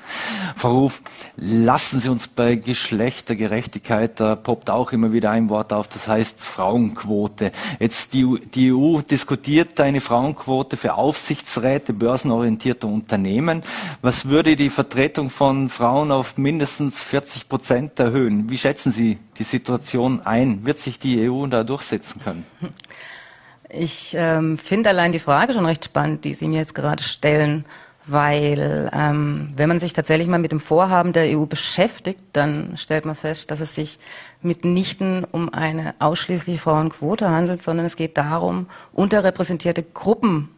Frau Ruf, lassen Sie uns bei Geschlechtergerechtigkeit, da poppt auch immer wieder ein Wort auf, das heißt Frauenquote. Jetzt die, die EU diskutiert eine Frauenquote für Aufsichtsräte börsenorientierter Unternehmen. Was würde die Vertretung von Frauen auf mindestens 40 Prozent erhöhen? Wie schätzen Sie die Situation ein? Wird sich die EU da durchsetzen können? Ich ähm, finde allein die Frage schon recht spannend, die Sie mir jetzt gerade stellen weil ähm, wenn man sich tatsächlich mal mit dem Vorhaben der EU beschäftigt, dann stellt man fest, dass es sich mitnichten um eine ausschließliche Frauenquote handelt, sondern es geht darum, unterrepräsentierte Gruppen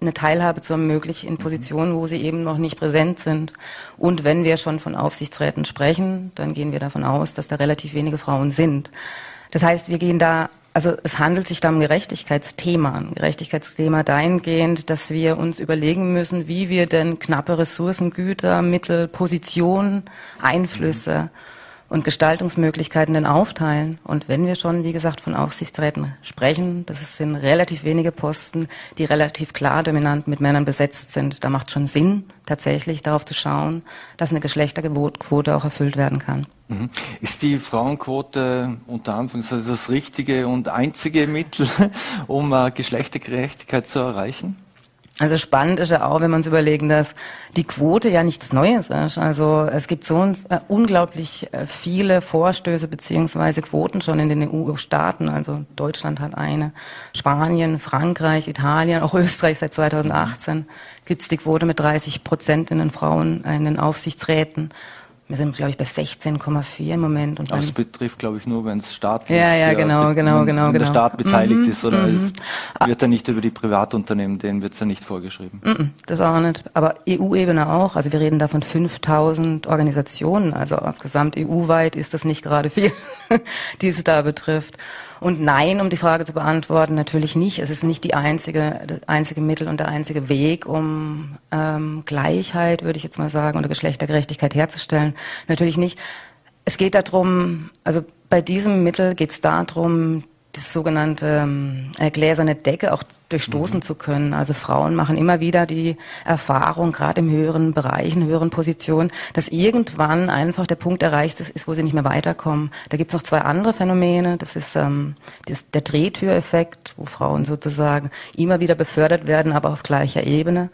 eine Teilhabe zu ermöglichen in Positionen, wo sie eben noch nicht präsent sind. Und wenn wir schon von Aufsichtsräten sprechen, dann gehen wir davon aus, dass da relativ wenige Frauen sind. Das heißt, wir gehen da also es handelt sich da um Gerechtigkeitsthema. Ein Gerechtigkeitsthema dahingehend, dass wir uns überlegen müssen, wie wir denn knappe Ressourcen, Güter, Mittel, Positionen, Einflüsse und Gestaltungsmöglichkeiten denn aufteilen. Und wenn wir schon, wie gesagt, von Aufsichtsräten sprechen, das sind relativ wenige Posten, die relativ klar dominant mit Männern besetzt sind. Da macht schon Sinn, tatsächlich darauf zu schauen, dass eine Geschlechterquote auch erfüllt werden kann. Mhm. Ist die Frauenquote unter Anführungszeichen das richtige und einzige Mittel, um äh, Geschlechtergerechtigkeit zu erreichen? Also spannend ist ja auch, wenn man uns überlegen, dass die Quote ja nichts Neues ist. Also es gibt so äh, unglaublich äh, viele Vorstöße beziehungsweise Quoten schon in den EU-Staaten. Also Deutschland hat eine, Spanien, Frankreich, Italien, auch Österreich seit 2018 gibt es die Quote mit 30 Prozent in den Frauen in den Aufsichtsräten. Wir sind, glaube ich, bei 16,4 im Moment. Und das betrifft, glaube ich, nur, wenn es staatlich Ja, ja, genau, genau, genau. Wenn der genau. Staat beteiligt mhm, ist, oder mhm. es wird ja nicht über die Privatunternehmen, denen wird es ja nicht vorgeschrieben. Mhm, das auch nicht. Aber EU-Ebene auch. Also wir reden da von 5000 Organisationen. Also gesamt EU-weit ist das nicht gerade viel, die es da betrifft. Und nein, um die Frage zu beantworten, natürlich nicht. Es ist nicht die einzige, das einzige Mittel und der einzige Weg, um ähm, Gleichheit, würde ich jetzt mal sagen, oder Geschlechtergerechtigkeit herzustellen. Natürlich nicht. Es geht darum, also bei diesem Mittel geht es darum, die sogenannte ähm, äh, gläserne Decke auch durchstoßen mhm. zu können. Also Frauen machen immer wieder die Erfahrung, gerade im höheren Bereich, in höheren Positionen, dass irgendwann einfach der Punkt erreicht ist, wo sie nicht mehr weiterkommen. Da gibt es noch zwei andere Phänomene. Das ist ähm, das, der Drehtüreffekt, wo Frauen sozusagen immer wieder befördert werden, aber auf gleicher Ebene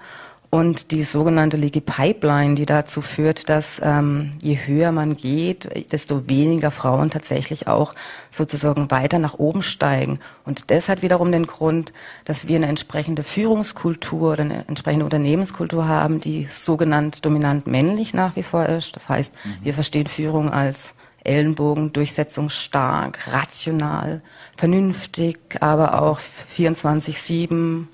und die sogenannte Leaky Pipeline, die dazu führt, dass ähm, je höher man geht, desto weniger Frauen tatsächlich auch sozusagen weiter nach oben steigen. Und das hat wiederum den Grund, dass wir eine entsprechende Führungskultur oder eine entsprechende Unternehmenskultur haben, die sogenannt dominant männlich nach wie vor ist. Das heißt, mhm. wir verstehen Führung als Ellenbogen, durchsetzungsstark, rational, vernünftig, aber auch 24-7.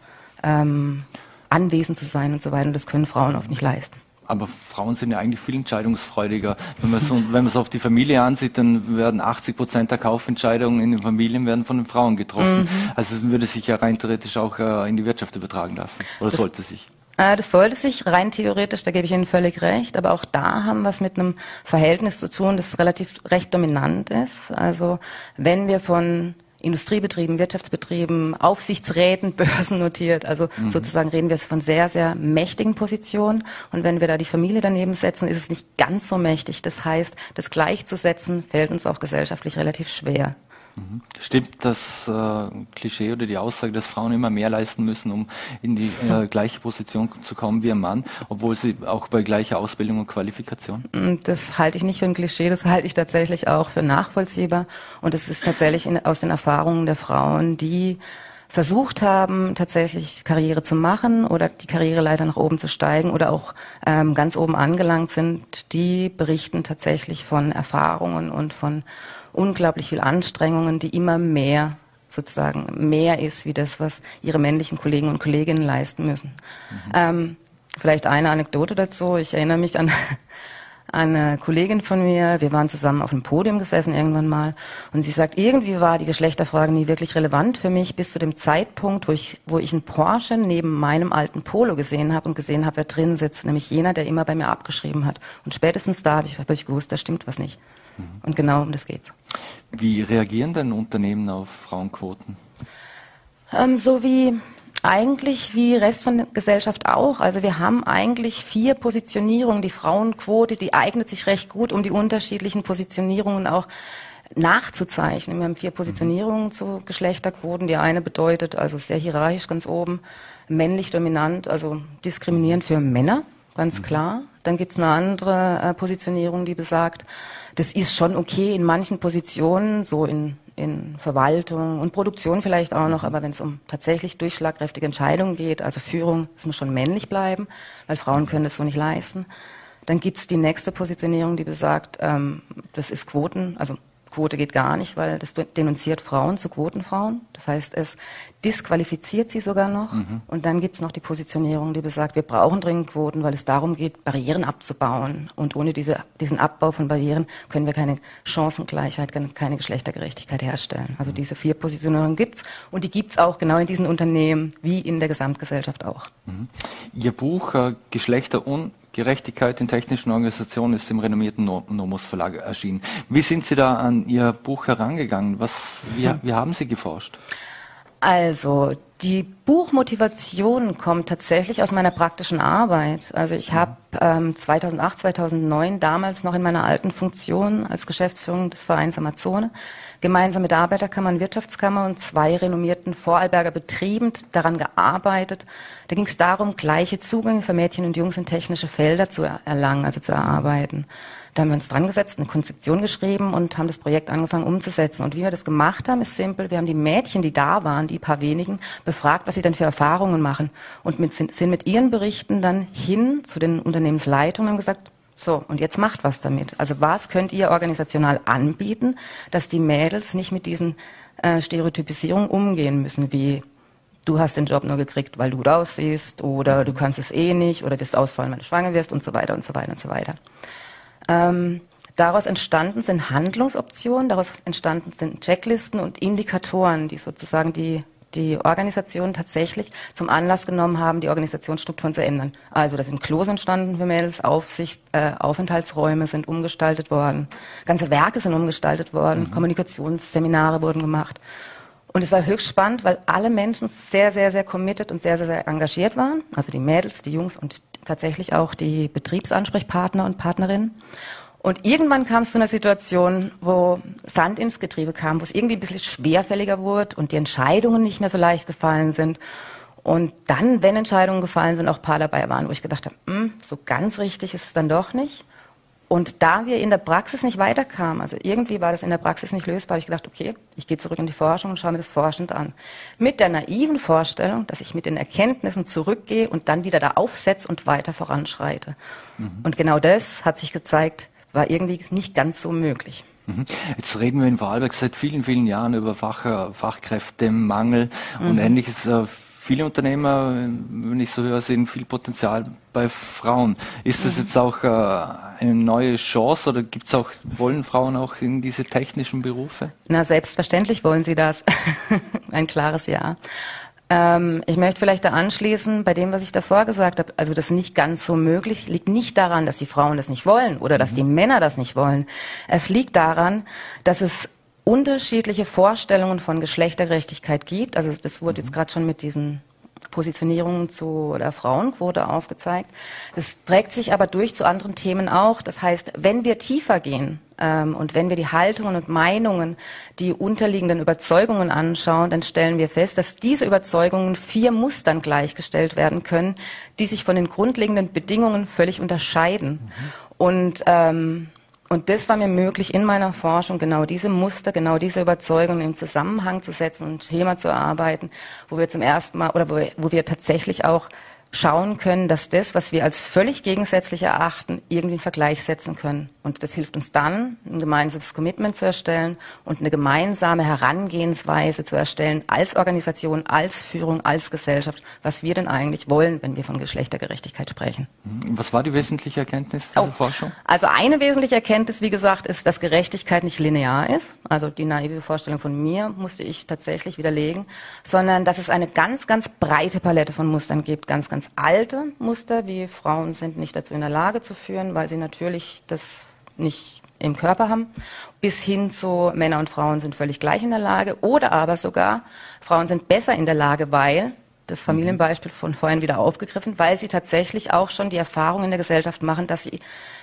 Ähm, anwesend zu sein und so weiter. Und das können Frauen oft nicht leisten. Aber Frauen sind ja eigentlich viel entscheidungsfreudiger. Wenn man, so, wenn man es auf die Familie ansieht, dann werden 80 Prozent der Kaufentscheidungen in den Familien werden von den Frauen getroffen. Mhm. Also es würde sich ja rein theoretisch auch äh, in die Wirtschaft übertragen lassen. Oder das, sollte sich? Äh, das sollte sich rein theoretisch, da gebe ich Ihnen völlig recht. Aber auch da haben wir es mit einem Verhältnis zu tun, das relativ recht dominant ist. Also wenn wir von Industriebetrieben, Wirtschaftsbetrieben, Aufsichtsräten, Börsen notiert. Also mhm. sozusagen reden wir von sehr, sehr mächtigen Positionen. Und wenn wir da die Familie daneben setzen, ist es nicht ganz so mächtig. Das heißt, das gleichzusetzen fällt uns auch gesellschaftlich relativ schwer. Mhm. Stimmt das äh, Klischee oder die Aussage, dass Frauen immer mehr leisten müssen, um in die äh, gleiche Position zu kommen wie ein Mann, obwohl sie auch bei gleicher Ausbildung und Qualifikation? Mm, das halte ich nicht für ein Klischee, das halte ich tatsächlich auch für nachvollziehbar. Und es ist tatsächlich in, aus den Erfahrungen der Frauen, die versucht haben, tatsächlich Karriere zu machen oder die Karriereleiter nach oben zu steigen oder auch ähm, ganz oben angelangt sind, die berichten tatsächlich von Erfahrungen und von unglaublich viel Anstrengungen, die immer mehr sozusagen mehr ist, wie das, was ihre männlichen Kollegen und Kolleginnen leisten müssen. Mhm. Ähm, vielleicht eine Anekdote dazu. Ich erinnere mich an eine Kollegin von mir, wir waren zusammen auf einem Podium gesessen irgendwann mal und sie sagt, irgendwie war die Geschlechterfrage nie wirklich relevant für mich bis zu dem Zeitpunkt, wo ich, wo ich einen Porsche neben meinem alten Polo gesehen habe und gesehen habe, wer drin sitzt, nämlich jener, der immer bei mir abgeschrieben hat. Und spätestens da habe ich, hab ich gewusst, da stimmt was nicht. Mhm. Und genau um das geht's. Wie reagieren denn Unternehmen auf Frauenquoten? Ähm, so wie eigentlich wie Rest von der Gesellschaft auch. Also wir haben eigentlich vier Positionierungen. Die Frauenquote, die eignet sich recht gut, um die unterschiedlichen Positionierungen auch nachzuzeichnen. Wir haben vier Positionierungen mhm. zu Geschlechterquoten. Die eine bedeutet also sehr hierarchisch ganz oben, männlich dominant, also diskriminierend für Männer, ganz mhm. klar. Dann gibt's eine andere äh, Positionierung, die besagt, das ist schon okay in manchen Positionen, so in, in Verwaltung und Produktion vielleicht auch noch, aber wenn es um tatsächlich durchschlagkräftige Entscheidungen geht, also Führung, es muss schon männlich bleiben, weil Frauen können das so nicht leisten. Dann gibt's die nächste Positionierung, die besagt, ähm, das ist Quoten, also Quote geht gar nicht, weil das denunziert Frauen zu Quotenfrauen. Das heißt, es disqualifiziert sie sogar noch. Mhm. Und dann gibt's noch die Positionierung, die besagt, wir brauchen dringend Quoten, weil es darum geht, Barrieren abzubauen. Und ohne diese, diesen Abbau von Barrieren können wir keine Chancengleichheit, keine Geschlechtergerechtigkeit herstellen. Also diese vier Positionierungen gibt's und die gibt's auch genau in diesen Unternehmen wie in der Gesamtgesellschaft auch. Mhm. Ihr Buch äh, Geschlechter Gerechtigkeit in technischen Organisationen ist im renommierten Nomos Verlag erschienen. Wie sind Sie da an Ihr Buch herangegangen? Was, wie, wie haben Sie geforscht? Also die Buchmotivation kommt tatsächlich aus meiner praktischen Arbeit. Also ich habe ähm, 2008, 2009 damals noch in meiner alten Funktion als Geschäftsführung des Vereins Amazone gemeinsam mit der Arbeiterkammer Wirtschaftskammer und zwei renommierten Vorarlberger Betrieben daran gearbeitet. Da ging es darum, gleiche Zugänge für Mädchen und Jungs in technische Felder zu erlangen, also zu erarbeiten. Da haben wir uns dran gesetzt, eine Konzeption geschrieben und haben das Projekt angefangen umzusetzen. Und wie wir das gemacht haben, ist simpel. Wir haben die Mädchen, die da waren, die paar wenigen, befragt, was sie denn für Erfahrungen machen. Und mit, sind mit ihren Berichten dann hin zu den Unternehmensleitungen und haben gesagt, so, und jetzt macht was damit. Also was könnt ihr organisational anbieten, dass die Mädels nicht mit diesen äh, Stereotypisierungen umgehen müssen, wie du hast den Job nur gekriegt, weil du raussiehst oder du kannst es eh nicht oder wirst ausfallen, wenn du schwanger wirst und so weiter und so weiter und so weiter. Ähm, daraus entstanden sind Handlungsoptionen, daraus entstanden sind Checklisten und Indikatoren, die sozusagen die die Organisation tatsächlich zum Anlass genommen haben, die Organisationsstrukturen zu ändern. Also da sind Klos entstanden für Mädels, Aufsicht, äh, Aufenthaltsräume sind umgestaltet worden, ganze Werke sind umgestaltet worden, mhm. Kommunikationsseminare wurden gemacht. Und es war höchst spannend, weil alle Menschen sehr, sehr, sehr committed und sehr, sehr, sehr engagiert waren. Also die Mädels, die Jungs und tatsächlich auch die Betriebsansprechpartner und Partnerinnen. Und irgendwann kam es zu einer Situation, wo Sand ins Getriebe kam, wo es irgendwie ein bisschen schwerfälliger wurde und die Entscheidungen nicht mehr so leicht gefallen sind. Und dann, wenn Entscheidungen gefallen sind, auch ein paar dabei waren, wo ich gedacht habe, hm, so ganz richtig ist es dann doch nicht. Und da wir in der Praxis nicht weiterkamen, also irgendwie war das in der Praxis nicht lösbar, habe ich gedacht, okay, ich gehe zurück in die Forschung und schaue mir das forschend an. Mit der naiven Vorstellung, dass ich mit den Erkenntnissen zurückgehe und dann wieder da aufsetze und weiter voranschreite. Mhm. Und genau das hat sich gezeigt, war irgendwie nicht ganz so möglich. Mhm. Jetzt reden wir in Vorarlberg seit vielen, vielen Jahren über Fach, Fachkräftemangel mhm. und ähnliches. Äh, viele Unternehmer, wenn ich so höre, sehen viel Potenzial bei Frauen. Ist das mhm. jetzt auch äh, eine neue Chance oder gibt's auch, wollen Frauen auch in diese technischen Berufe? Na, selbstverständlich wollen sie das. Ein klares Ja. Ähm, ich möchte vielleicht da anschließen bei dem, was ich davor gesagt habe. Also das ist nicht ganz so möglich, liegt nicht daran, dass die Frauen das nicht wollen oder dass die mhm. Männer das nicht wollen. Es liegt daran, dass es unterschiedliche Vorstellungen von Geschlechtergerechtigkeit gibt. Also das wurde jetzt mhm. gerade schon mit diesen Positionierungen zu der Frauenquote aufgezeigt. Das trägt sich aber durch zu anderen Themen auch. Das heißt, wenn wir tiefer gehen und wenn wir die Haltungen und Meinungen, die unterliegenden Überzeugungen anschauen, dann stellen wir fest, dass diese Überzeugungen vier Mustern gleichgestellt werden können, die sich von den grundlegenden Bedingungen völlig unterscheiden. Mhm. Und ähm, und das war mir möglich in meiner Forschung, genau diese Muster, genau diese Überzeugungen in Zusammenhang zu setzen und ein Thema zu erarbeiten, wo wir zum ersten Mal oder wo wir, wo wir tatsächlich auch schauen können, dass das, was wir als völlig gegensätzlich erachten, irgendwie einen Vergleich setzen können. Und das hilft uns dann, ein gemeinsames Commitment zu erstellen und eine gemeinsame Herangehensweise zu erstellen als Organisation, als Führung, als Gesellschaft, was wir denn eigentlich wollen, wenn wir von Geschlechtergerechtigkeit sprechen. Was war die wesentliche Erkenntnis dieser oh, Forschung? Also eine wesentliche Erkenntnis, wie gesagt, ist, dass Gerechtigkeit nicht linear ist. Also die naive Vorstellung von mir musste ich tatsächlich widerlegen, sondern dass es eine ganz, ganz breite Palette von Mustern gibt, ganz, ganz alte Muster, wie Frauen sind nicht dazu in der Lage zu führen, weil sie natürlich das nicht im Körper haben, bis hin zu Männer und Frauen sind völlig gleich in der Lage oder aber sogar Frauen sind besser in der Lage, weil das Familienbeispiel von vorhin wieder aufgegriffen, weil sie tatsächlich auch schon die Erfahrung in der Gesellschaft machen, dass sie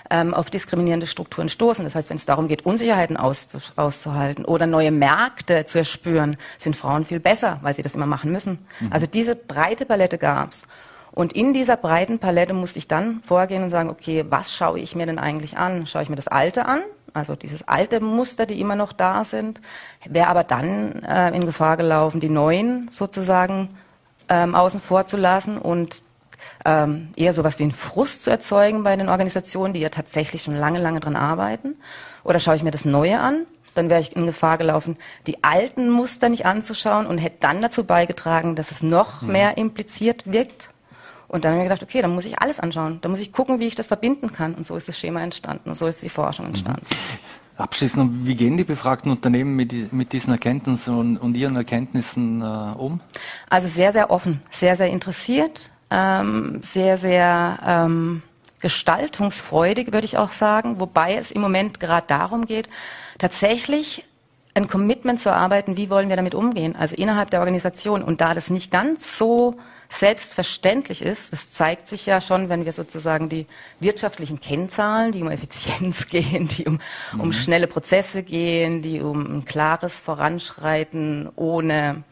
ähm, auf diskriminierende Strukturen stoßen. Das heißt, wenn es darum geht, Unsicherheiten auszuhalten oder neue Märkte zu erspüren, sind Frauen viel besser, weil sie das immer machen müssen. Mhm. Also diese breite Palette gab's. Und in dieser breiten Palette musste ich dann vorgehen und sagen, okay, was schaue ich mir denn eigentlich an? Schaue ich mir das Alte an, also dieses alte Muster, die immer noch da sind, wäre aber dann äh, in Gefahr gelaufen, die neuen sozusagen ähm, außen vor zu lassen und ähm, eher sowas wie einen Frust zu erzeugen bei den Organisationen, die ja tatsächlich schon lange, lange dran arbeiten. Oder schaue ich mir das Neue an? Dann wäre ich in Gefahr gelaufen, die alten Muster nicht anzuschauen und hätte dann dazu beigetragen, dass es noch mhm. mehr impliziert wirkt und dann habe ich mir gedacht, okay, dann muss ich alles anschauen. Dann muss ich gucken, wie ich das verbinden kann. Und so ist das Schema entstanden und so ist die Forschung mhm. entstanden. Mhm. Abschließend, wie gehen die befragten Unternehmen mit, mit diesen Erkenntnissen und, und ihren Erkenntnissen äh, um? Also sehr, sehr offen, sehr, sehr interessiert, ähm, sehr, sehr ähm, gestaltungsfreudig, würde ich auch sagen, wobei es im Moment gerade darum geht, tatsächlich ein Commitment zu erarbeiten, wie wollen wir damit umgehen, also innerhalb der Organisation. Und da das nicht ganz so selbstverständlich ist, das zeigt sich ja schon, wenn wir sozusagen die wirtschaftlichen Kennzahlen, die um Effizienz gehen, die um, mhm. um schnelle Prozesse gehen, die um ein klares Voranschreiten ohne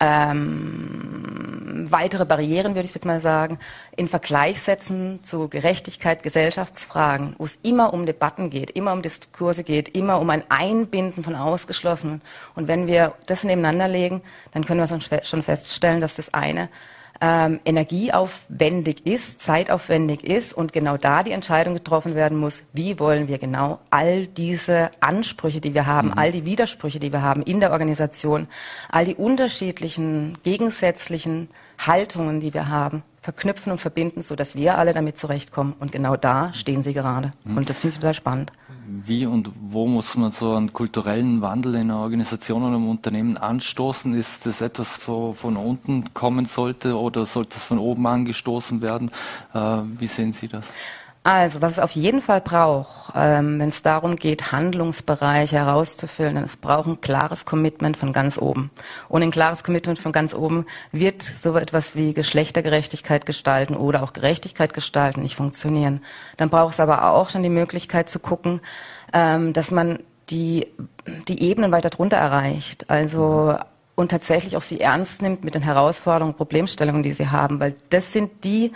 ähm, weitere Barrieren, würde ich jetzt mal sagen, in Vergleich setzen zu Gerechtigkeit, Gesellschaftsfragen, wo es immer um Debatten geht, immer um Diskurse geht, immer um ein Einbinden von Ausgeschlossenen. Und wenn wir das nebeneinander legen, dann können wir schon feststellen, dass das eine ähm, energieaufwendig ist, zeitaufwendig ist und genau da die Entscheidung getroffen werden muss, wie wollen wir genau all diese Ansprüche, die wir haben, mhm. all die Widersprüche, die wir haben in der Organisation, all die unterschiedlichen, gegensätzlichen Haltungen, die wir haben, verknüpfen und verbinden, so dass wir alle damit zurechtkommen. Und genau da stehen sie gerade. Mhm. Und das finde ich total spannend. Wie und wo muss man so einen kulturellen Wandel in einer Organisation oder einem Unternehmen anstoßen? Ist das etwas, wo von unten kommen sollte oder sollte es von oben angestoßen werden? Äh, wie sehen Sie das? Also, was es auf jeden Fall braucht, ähm, wenn es darum geht, Handlungsbereiche herauszufüllen, es braucht ein klares Commitment von ganz oben. Ohne ein klares Commitment von ganz oben wird so etwas wie Geschlechtergerechtigkeit gestalten oder auch Gerechtigkeit gestalten nicht funktionieren. Dann braucht es aber auch schon die Möglichkeit zu gucken, ähm, dass man die, die Ebenen weiter drunter erreicht. Also und tatsächlich auch sie ernst nimmt mit den Herausforderungen, Problemstellungen, die sie haben, weil das sind die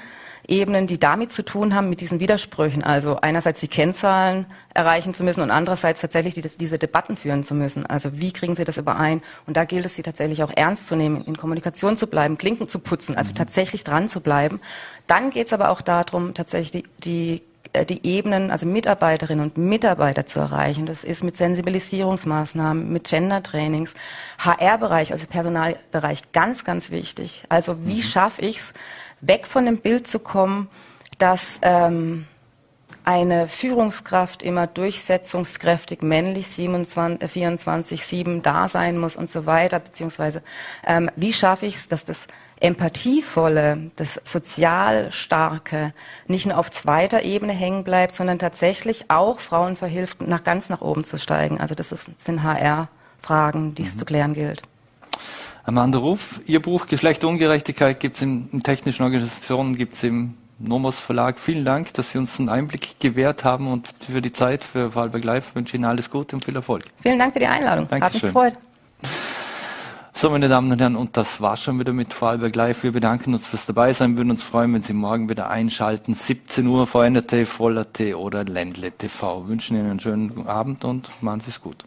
Ebenen, die damit zu tun haben, mit diesen Widersprüchen. Also einerseits die Kennzahlen erreichen zu müssen und andererseits tatsächlich die, diese Debatten führen zu müssen. Also wie kriegen Sie das überein? Und da gilt es, sie tatsächlich auch ernst zu nehmen, in Kommunikation zu bleiben, Klinken zu putzen, also mhm. tatsächlich dran zu bleiben. Dann geht es aber auch darum, tatsächlich die, die äh, die Ebenen, also Mitarbeiterinnen und Mitarbeiter zu erreichen. Das ist mit Sensibilisierungsmaßnahmen, mit Gender-Trainings, HR-Bereich, also Personalbereich, ganz, ganz wichtig. Also wie mhm. schaffe ich es, weg von dem Bild zu kommen, dass ähm, eine Führungskraft immer durchsetzungskräftig männlich 27, 24, 7 da sein muss und so weiter, beziehungsweise ähm, wie schaffe ich es, dass das Empathievolle, das sozial starke nicht nur auf zweiter Ebene hängen bleibt, sondern tatsächlich auch Frauen verhilft, nach ganz nach oben zu steigen. Also das ist, sind HR-Fragen, die es mhm. zu klären gilt. Amanda Ruf, Ihr Buch Geschlechterungerechtigkeit gibt es in, in, technischen Organisationen, gibt es im Nomos Verlag. Vielen Dank, dass Sie uns einen Einblick gewährt haben und für die Zeit für Vorarlberg Live wünsche Ihnen alles Gute und viel Erfolg. Vielen Dank für die Einladung. Dankeschön. Hat mich gefreut. So, meine Damen und Herren, und das war schon wieder mit Vorarlberg Live. Wir bedanken uns fürs Dabeisein, würden uns freuen, wenn Sie morgen wieder einschalten. 17 Uhr, VNRT, Voller T oder Ländle TV. Wir wünschen Ihnen einen schönen Abend und machen Sie es gut.